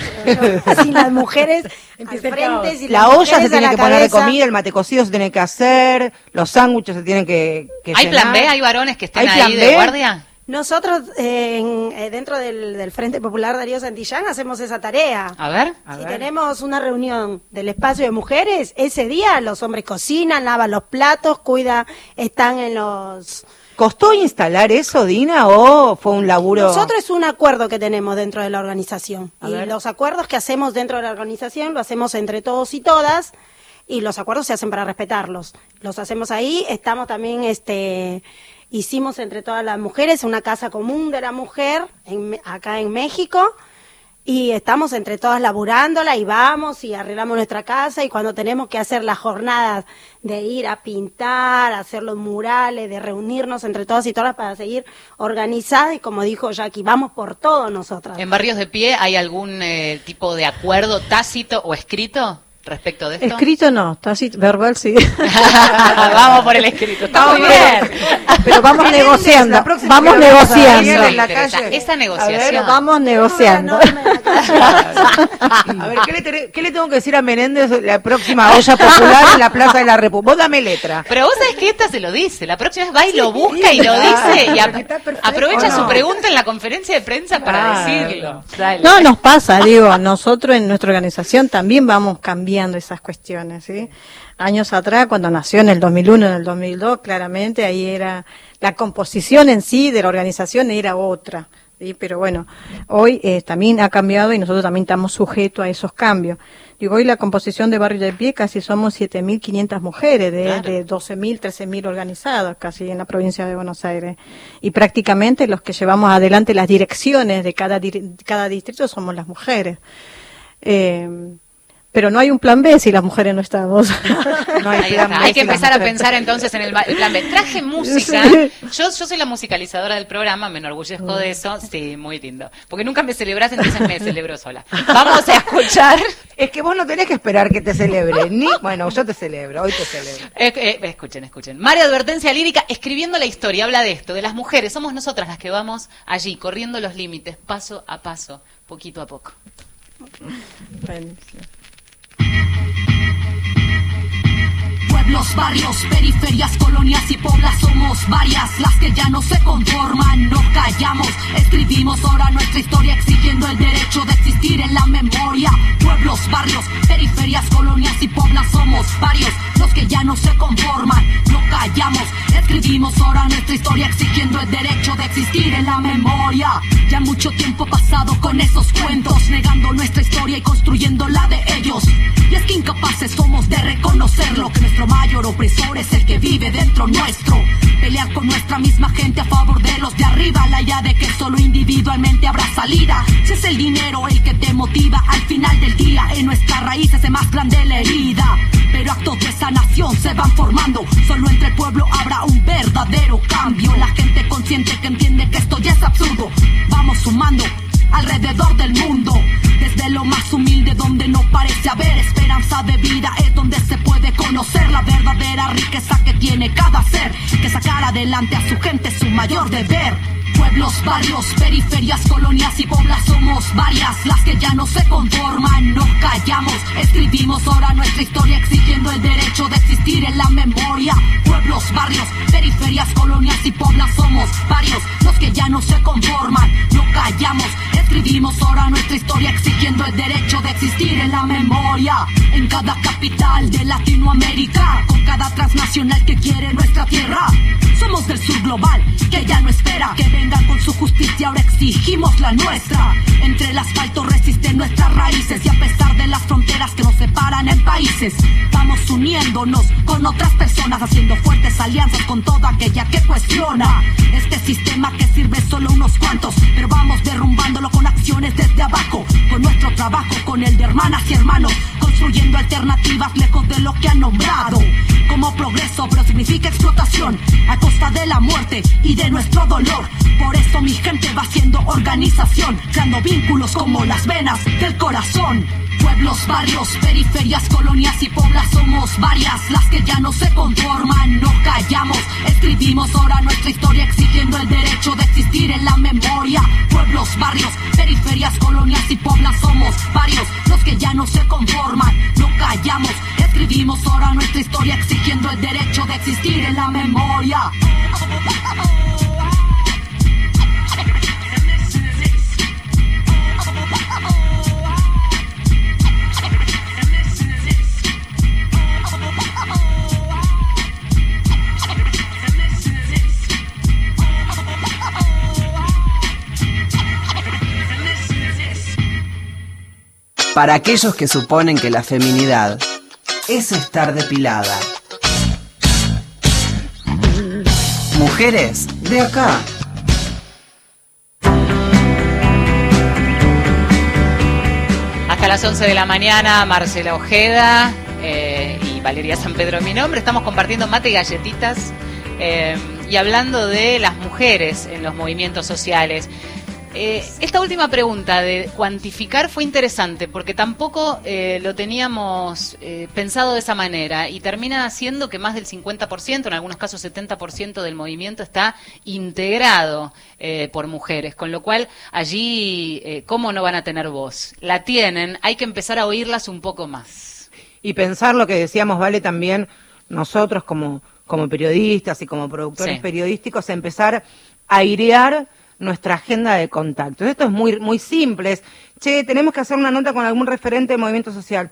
Sin las mujeres al frente, La las olla se a tiene que poner de comida, el mate cocido se tiene que hacer, los sándwiches se tienen que, que ¿Hay plan. B? ¿Hay varones que estén ¿Hay plan ahí de B? guardia? Nosotros, eh, en- eh, dentro del, del Frente Popular Darío Santillán, hacemos esa tarea. A ver. si tenemos una reunión del espacio de mujeres, ese día los hombres cocinan, lavan los platos, cuidan, están en los... ¿Costó instalar eso, Dina, o fue un laburo? Nosotros es un acuerdo que tenemos dentro de la organización. A y ver. los acuerdos que hacemos dentro de la organización lo hacemos entre todos y todas. Y los acuerdos se hacen para respetarlos. Los hacemos ahí. Estamos también, este, hicimos entre todas las mujeres una casa común de la mujer en acá en México. Y estamos entre todas laburándola y vamos y arreglamos nuestra casa y cuando tenemos que hacer las jornadas de ir a pintar, hacer los murales, de reunirnos entre todas y todas para seguir organizadas y como dijo Jackie, vamos por todo nosotras. ¿En Barrios de Pie hay algún eh, tipo de acuerdo tácito o escrito respecto de esto? Escrito no, tácito, verbal sí. Vamos por el escrito. Está muy bien. Pero vamos negociando, la próxima vamos a negociando. en la calle. Esa A negociación. ver, Pero vamos negociando. A ver, ¿qué le, tere- qué le tengo que decir a Menéndez la próxima olla popular en la Plaza de la República? Vos dame letra. Pero vos sabés que esta se lo dice. La próxima vez va y lo busca y lo claro. dice y Está aprovecha ¿O su pregunta en la conferencia de prensa para Claro. decirlo. Dale. No, nos pasa, digo, nosotros en nuestra organización también vamos cambiando esas cuestiones, ¿sí? Años atrás, cuando nació en el 2001, en el 2002, claramente ahí era, la composición en sí de la organización era otra, ¿sí? Pero bueno, hoy eh, también ha cambiado y nosotros también estamos sujetos a esos cambios. Digo, hoy la composición de Barrio de Pie casi somos 7.500 mujeres, de, Claro. de 12.000, 13.000 organizadas casi en la provincia de Buenos Aires. Y prácticamente los que llevamos adelante las direcciones de cada distrito somos las mujeres. Eh, pero no hay un plan B si las mujeres no estamos. No Ahí plan está. B Hay que si empezar a pensar entonces en el, plan B. Traje música. Sí. Yo, yo soy la musicalizadora del programa, me enorgullezco de eso. Sí, muy lindo. Porque nunca me celebrás, entonces me celebro sola. Vamos a escuchar. Es que vos no tenés que esperar que te celebre, ni... Bueno, yo te celebro, hoy te celebro. Eh, eh, escuchen, escuchen. María Advertencia Lírica, escribiendo la historia, habla de esto, de las mujeres. Somos nosotras las que vamos allí, corriendo los límites, paso a paso, poquito a poco. Pueblos, barrios, periferias, colonias y poblas somos varias las que ya no se conforman, no callamos, escribimos ahora nuestra historia exigiendo el derecho de existir en la memoria. Pueblos, barrios, colonias y poblas somos varios los que ya no se conforman, no callamos, escribimos ahora nuestra historia exigiendo el derecho de existir en la memoria. Ya mucho tiempo pasado con esos cuentos, negando nuestra historia y construyendo la de ellos. Y es que incapaces somos de reconocerlo, que nuestro mayor opresor es el que vive dentro nuestro. Pelear con nuestra misma gente a favor de los de arriba, la idea de que solo individualmente habrá salida. Si es el dinero el que te motiva, al final del día en nuestras raíces es más grande la herida. Pero actos de sanación se van formando, solo entre el pueblo habrá un verdadero cambio. La gente consciente que entiende que esto ya es absurdo, vamos sumando alrededor del mundo. Desde lo más humilde donde no parece haber esperanza de vida es donde se puede conocer la verdadera riqueza que tiene cada ser. Que sacar adelante a su gente es su mayor deber. Pueblos, barrios, periferias, colonias y poblas somos varias las que ya no se conforman, no callamos, escribimos ahora nuestra historia exigiendo el derecho de existir en la memoria. Pueblos, barrios, periferias, colonias y poblas somos varios los que ya no se conforman, no callamos, escribimos ahora nuestra historia exigiendo el derecho de existir en la memoria. En cada capital de Latinoamérica, con cada transnacional que quiere nuestra tierra. Somos del sur global, que ya no espera que vengan con su justicia, ahora exigimos la nuestra. Entre el asfalto resisten nuestras raíces. Y a pesar de las fronteras que nos separan en países, vamos uniéndonos con otras personas, haciendo fuertes alianzas con toda aquella que cuestiona. Este sistema que sirve solo unos cuantos, pero vamos derrumbándolo con acciones desde abajo, con nuestro trabajo, con el de hermanas y hermanos, construyendo alternativas lejos de lo que han nombrado como progreso, pero significa explotación a costa de la muerte y de nuestro dolor. Por eso mi gente va haciendo organización, creando vínculos como las venas del corazón. Pueblos, barrios, periferias, colonias y poblas somos varias las que ya no se conforman, no callamos, escribimos ahora nuestra historia exigiendo el derecho de existir en la memoria. Pueblos, barrios, periferias, colonias y poblas somos varios los que ya no se conforman, no callamos, escribimos ahora nuestra historia exigiendo el derecho de existir en la memoria. Para aquellos que suponen que la feminidad es estar depilada. Mujeres de acá. Hasta las 11 de la mañana, Marcela Ojeda eh, y Valeria San Pedro, mi nombre. Estamos compartiendo mate y galletitas eh, y hablando de las mujeres en los movimientos sociales. Eh, esta última pregunta de cuantificar fue interesante porque tampoco eh, lo teníamos eh, pensado de esa manera y termina siendo que más del 50%, en algunos casos 70% del movimiento está integrado por mujeres, con lo cual allí, ¿cómo no van a tener voz? La tienen, hay que empezar a oírlas un poco más. Y pensar lo que decíamos, vale, también nosotros como, como periodistas y como productores periodísticos, empezar a airear nuestra agenda de contactos. Esto es muy, muy simple. Che, tenemos que hacer una nota con algún referente de movimiento social.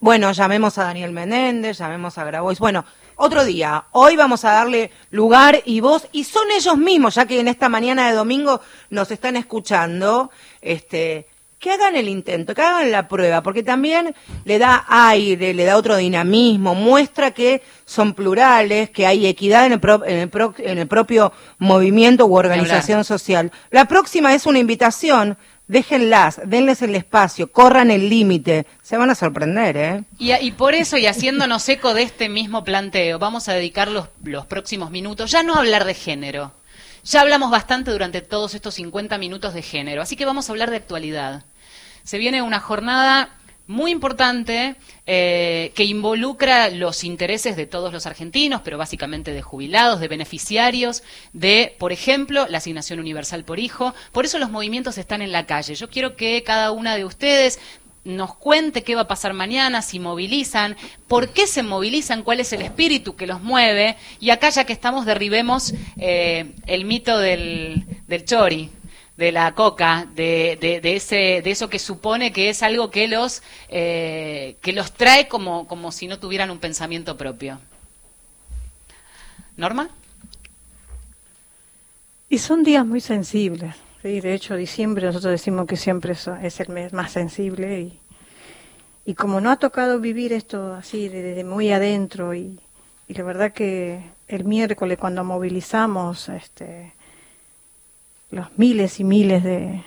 Bueno, llamemos a Daniel Menéndez, llamemos a Grabois. Bueno, otro día. Hoy vamos a darle lugar y voz, y son ellos mismos, ya que en esta mañana de domingo nos están escuchando, este, que hagan el intento, que hagan la prueba, porque también le da aire, le da otro dinamismo, muestra que son plurales, que hay equidad en el, en el, propio movimiento u organización social. La próxima es una invitación, déjenlas, denles el espacio, corran el límite, se van a sorprender, ¿eh? Y, y, por eso, y haciéndonos eco de este mismo planteo, vamos a dedicar los, los próximos minutos, ya no a hablar de género, ya hablamos bastante durante todos estos 50 minutos de género, así que vamos a hablar de actualidad. Se viene una jornada muy importante eh, que involucra los intereses de todos los argentinos, pero básicamente de jubilados, de beneficiarios, de, por ejemplo, la asignación universal por hijo. Por eso los movimientos están en la calle. Yo quiero que cada una de ustedes nos cuente qué va a pasar mañana, si movilizan, por qué se movilizan, cuál es el espíritu que los mueve. Y acá ya que estamos, derribemos eh, el mito del, del chori, de la coca, de, de, ese, de eso que supone que es algo que los, eh, que los trae como, como si no tuvieran un pensamiento propio. ¿Norma? Y son días muy sensibles. ¿Sí? De hecho, diciembre nosotros decimos que siempre es el mes más sensible y, y como no ha tocado vivir esto así desde muy adentro y, y la verdad que el miércoles cuando movilizamos este los miles y miles de,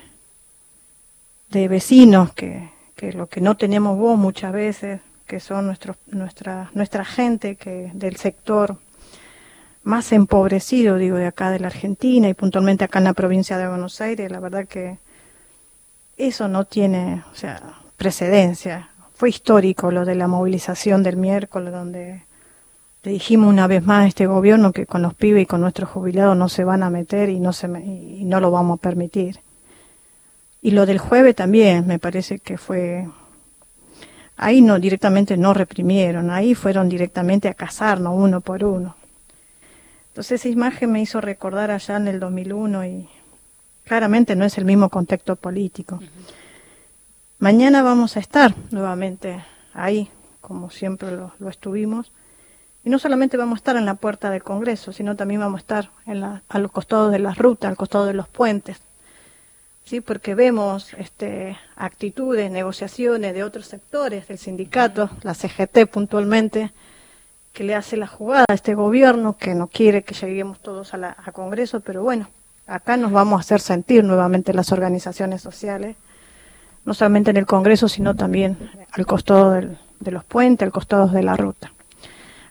de vecinos que, que lo que no tenemos voz muchas veces, que son nuestros, nuestra, nuestra gente que del sector más empobrecido, digo, de acá de la Argentina y puntualmente acá en la provincia de Buenos Aires, la verdad que eso no tiene, o sea, precedencia. Fue histórico lo de la movilización del miércoles, donde le dijimos una vez más a este gobierno que con los pibes y con nuestros jubilados no se van a meter y no, se, y no lo vamos a permitir. Y lo del jueves también, me parece que fue... Ahí no directamente no reprimieron, ahí fueron directamente a cazarnos uno por uno. Entonces esa imagen me hizo recordar allá en el 2001 y claramente no es el mismo contexto político. Mañana vamos a estar nuevamente ahí, como siempre lo, estuvimos, y no solamente vamos a estar en la puerta del Congreso, sino también vamos a estar en la, a los costados de las rutas, al costado de los puentes. ¿sí? Porque vemos este, actitudes, negociaciones de otros sectores del sindicato, la CGT puntualmente, que le hace la jugada a este gobierno, que no quiere que lleguemos todos a, la, Congreso, pero bueno, acá nos vamos a hacer sentir nuevamente las organizaciones sociales, no solamente en el Congreso, sino también al costado de los puentes, al costado de la ruta.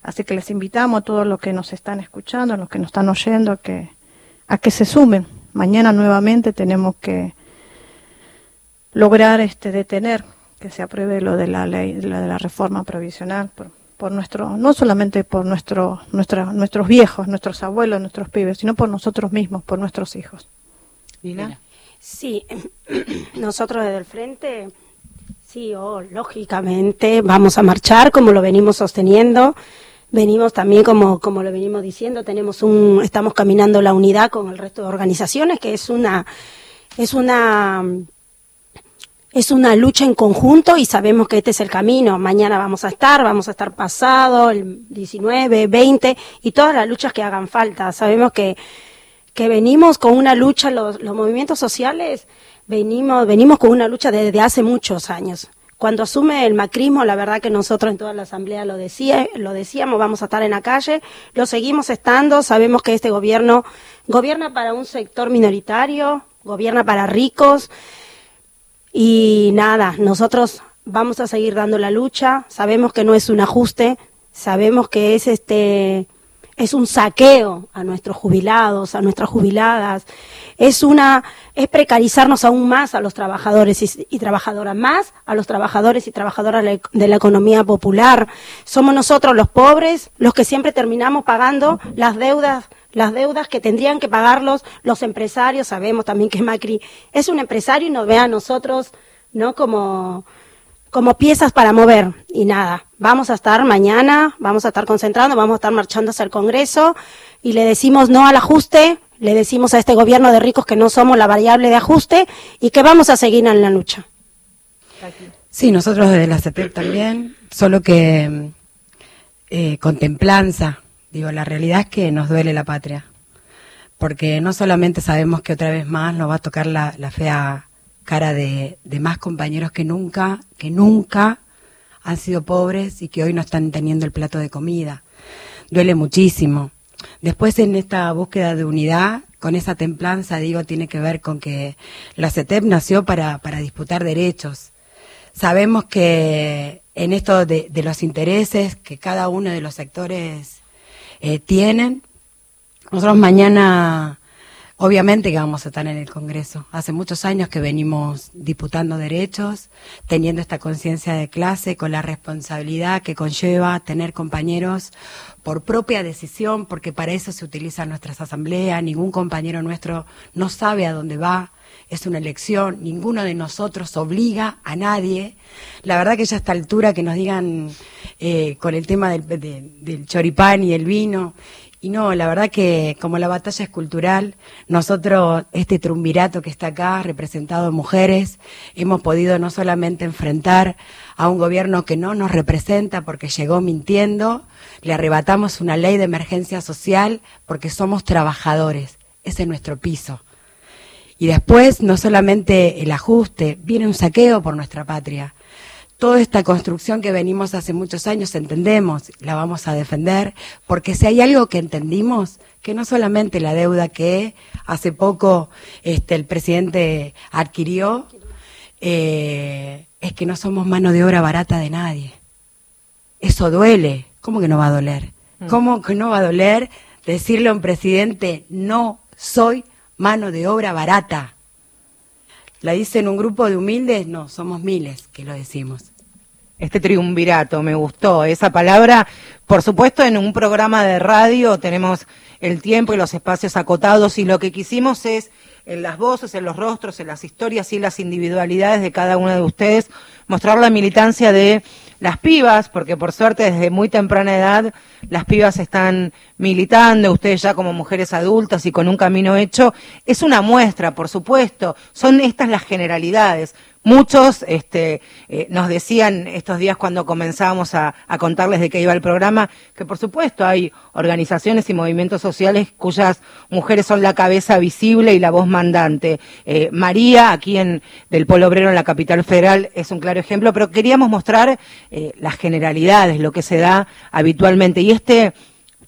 Así que les invitamos a todos los que nos están escuchando, a los que nos están oyendo, a que, a que se sumen. Mañana nuevamente tenemos que lograr este detener que se apruebe lo de la ley, la, de la reforma provisional por nuestro, no solamente por nuestro, nuestra, nuestros viejos, nuestros abuelos, nuestros pibes, sino por nosotros mismos, por nuestros hijos. Sí, nosotros desde el frente, sí, oh, lógicamente vamos a marchar como lo venimos sosteniendo. Venimos también, como, como lo venimos diciendo, tenemos un, estamos caminando la unidad con el resto de organizaciones, que es una, es una, es una lucha en conjunto y sabemos que este es el camino. Mañana vamos a estar, vamos a estar pasado, el 19, 20 y todas las luchas que hagan falta. Sabemos que, que venimos con una lucha, los, los movimientos sociales, venimos, venimos con una lucha desde hace muchos años. Cuando asume el macrismo, la verdad que nosotros en toda la asamblea lo decía, lo decíamos, vamos a estar en la calle, lo seguimos estando, sabemos que este gobierno gobierna para un sector minoritario, gobierna para ricos y nada, nosotros vamos a seguir dando la lucha, sabemos que no es un ajuste, sabemos que es este es un saqueo a nuestros jubilados, a nuestras jubiladas, es una es precarizarnos aún más a los trabajadores y, y trabajadoras, más a los trabajadores y trabajadoras de la, de la economía popular. Somos nosotros los pobres los que siempre terminamos pagando las deudas las deudas que tendrían que pagarlos los empresarios. Sabemos también que Macri es un empresario y nos ve a nosotros, ¿no? Como, como piezas para mover. Y nada, vamos a estar mañana, vamos a estar concentrando, vamos a estar marchando hacia el Congreso y le decimos no al ajuste, le decimos a este gobierno de ricos que no somos la variable de ajuste y que vamos a seguir en la lucha. Sí, nosotros desde la CEPEP también, solo que eh, con templanza, digo, la realidad es que nos duele la patria, porque no solamente sabemos que otra vez más nos va a tocar la, fea cara de, más compañeros que nunca, que nunca han sido pobres y que hoy no están teniendo el plato de comida. Duele muchísimo. Después en esta búsqueda de unidad, con esa templanza, digo, tiene que ver con que la CETEP nació para, para disputar derechos. Sabemos que en esto de los intereses que cada uno de los sectores eh, tienen, nosotros mañana Obviamente que vamos a estar en el Congreso. Hace muchos años que venimos disputando derechos, teniendo esta conciencia de clase, con la responsabilidad que conlleva tener compañeros por propia decisión, porque para eso se utilizan nuestras asambleas. Ningún compañero nuestro no sabe a dónde va. Es una elección. Ninguno de nosotros obliga a nadie. La verdad que ya a esta altura que nos digan eh, con el tema del, de, del choripán y el vino y no, la verdad que como la batalla es cultural, nosotros, este triunvirato que está acá, representado en mujeres, hemos podido no solamente enfrentar a un gobierno que no nos representa porque llegó mintiendo, le arrebatamos una ley de emergencia social porque somos trabajadores, ese es nuestro piso. Y después, no solamente el ajuste, viene un saqueo por nuestra patria toda esta construcción que venimos hace muchos años entendemos, la vamos a defender, porque si hay algo que entendimos, que no solamente la deuda que hace poco este, el presidente adquirió, eh, es que no somos mano de obra barata de nadie. Eso duele. ¿Cómo que no va a doler? ¿Cómo que no va a doler decirle a un presidente, no soy mano de obra barata? ¿La dicen un grupo de humildes? No, somos miles que lo decimos este triunvirato, me gustó esa palabra. Por supuesto, en un programa de radio tenemos el tiempo y los espacios acotados y lo que quisimos es en las voces, en los rostros, en las historias y las individualidades de cada uno de ustedes, mostrar la militancia de las pibas, porque por suerte desde muy temprana edad las pibas están militando, ustedes ya como mujeres adultas y con un camino hecho, es una muestra, por supuesto, son estas las generalidades, Muchos este, eh, nos decían estos días cuando comenzábamos a, contarles de qué iba el programa, que por supuesto hay organizaciones y movimientos sociales cuyas mujeres son la cabeza visible y la voz mandante. Eh, María, aquí en del Polo Obrero en la capital federal, es un claro ejemplo, pero queríamos mostrar eh, las generalidades, lo que se da habitualmente. Y este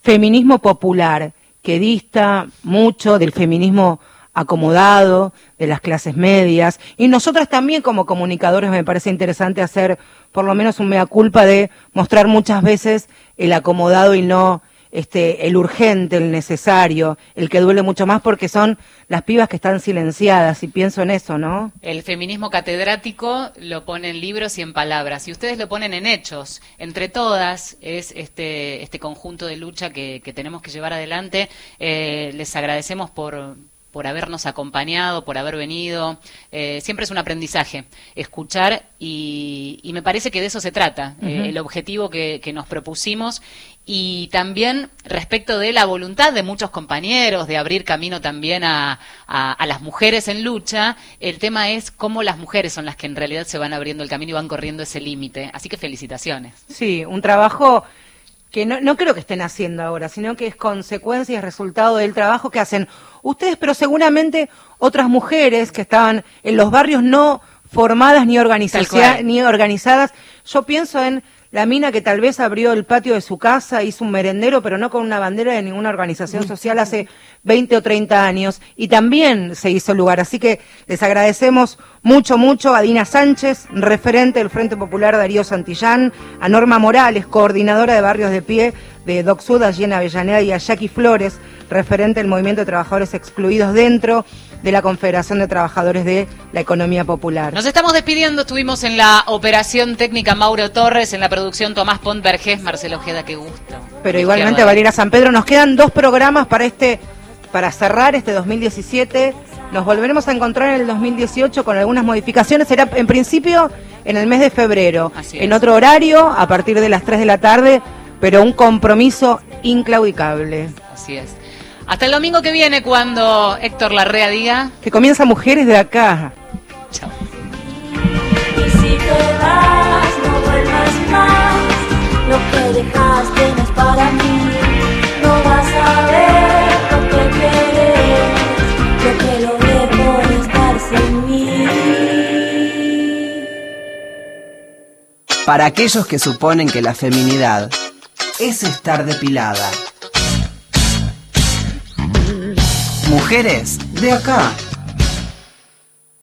feminismo popular, que dista mucho del feminismo acomodado, de las clases medias. Y nosotras también como comunicadores me parece interesante hacer por lo menos un mea culpa de mostrar muchas veces el acomodado y no este, el urgente, el necesario, el que duele mucho más porque son las pibas que están silenciadas y pienso en eso, ¿no? El feminismo catedrático lo pone en libros y en palabras y ustedes lo ponen en hechos. Entre todas es este, este conjunto de lucha que, tenemos que llevar adelante. Eh, les agradecemos por, por habernos acompañado, por haber venido. Eh, siempre es un aprendizaje, escuchar y, me parece que de eso se trata, eh, el objetivo que, nos propusimos y también respecto de la voluntad de muchos compañeros de abrir camino también a, a, las mujeres en lucha, el tema es cómo las mujeres son las que en realidad se van abriendo el camino y van corriendo ese límite. Así que felicitaciones. Sí, un trabajo que no, no creo que estén haciendo ahora, sino que es consecuencia y resultado del trabajo que hacen ustedes, pero seguramente otras mujeres que estaban en los barrios no formadas ni, ni organizadas. Yo pienso en la mina que tal vez abrió el patio de su casa, hizo un merendero, pero no con una bandera de ninguna organización social hace 20 o 30 años, y también se hizo lugar. Así que les agradecemos mucho, mucho a Dina Sánchez, referente del Frente Popular Darío Santillán, a Norma Morales, coordinadora de Barrios de Pie de Doc Sud, allí en Avellaneda, y a Jackie Flores, referente del Movimiento de Trabajadores Excluidos dentro de la Confederación de Trabajadores de la Economía Popular. Nos estamos despidiendo, estuvimos en la operación técnica Mauro Torres, en la producción Tomás Pont Vergés, Marcelo Ojeda, qué gusto. Pero igualmente Valeria San Pedro, nos quedan dos programas para este para cerrar este 2017. Nos volveremos a encontrar en el 2018 con algunas modificaciones. Será en principio en el mes de febrero, en otro horario, a partir de las 3 de la tarde, pero un compromiso inclaudicable. Así es. Hasta el domingo que viene cuando Héctor Larrea diga... Que comienza Mujeres de acá. Chao. Y si te vas, no vuelvas más. Lo que dejaste no es para mí. Para aquellos que suponen que la feminidad es estar depilada Mujeres de acá.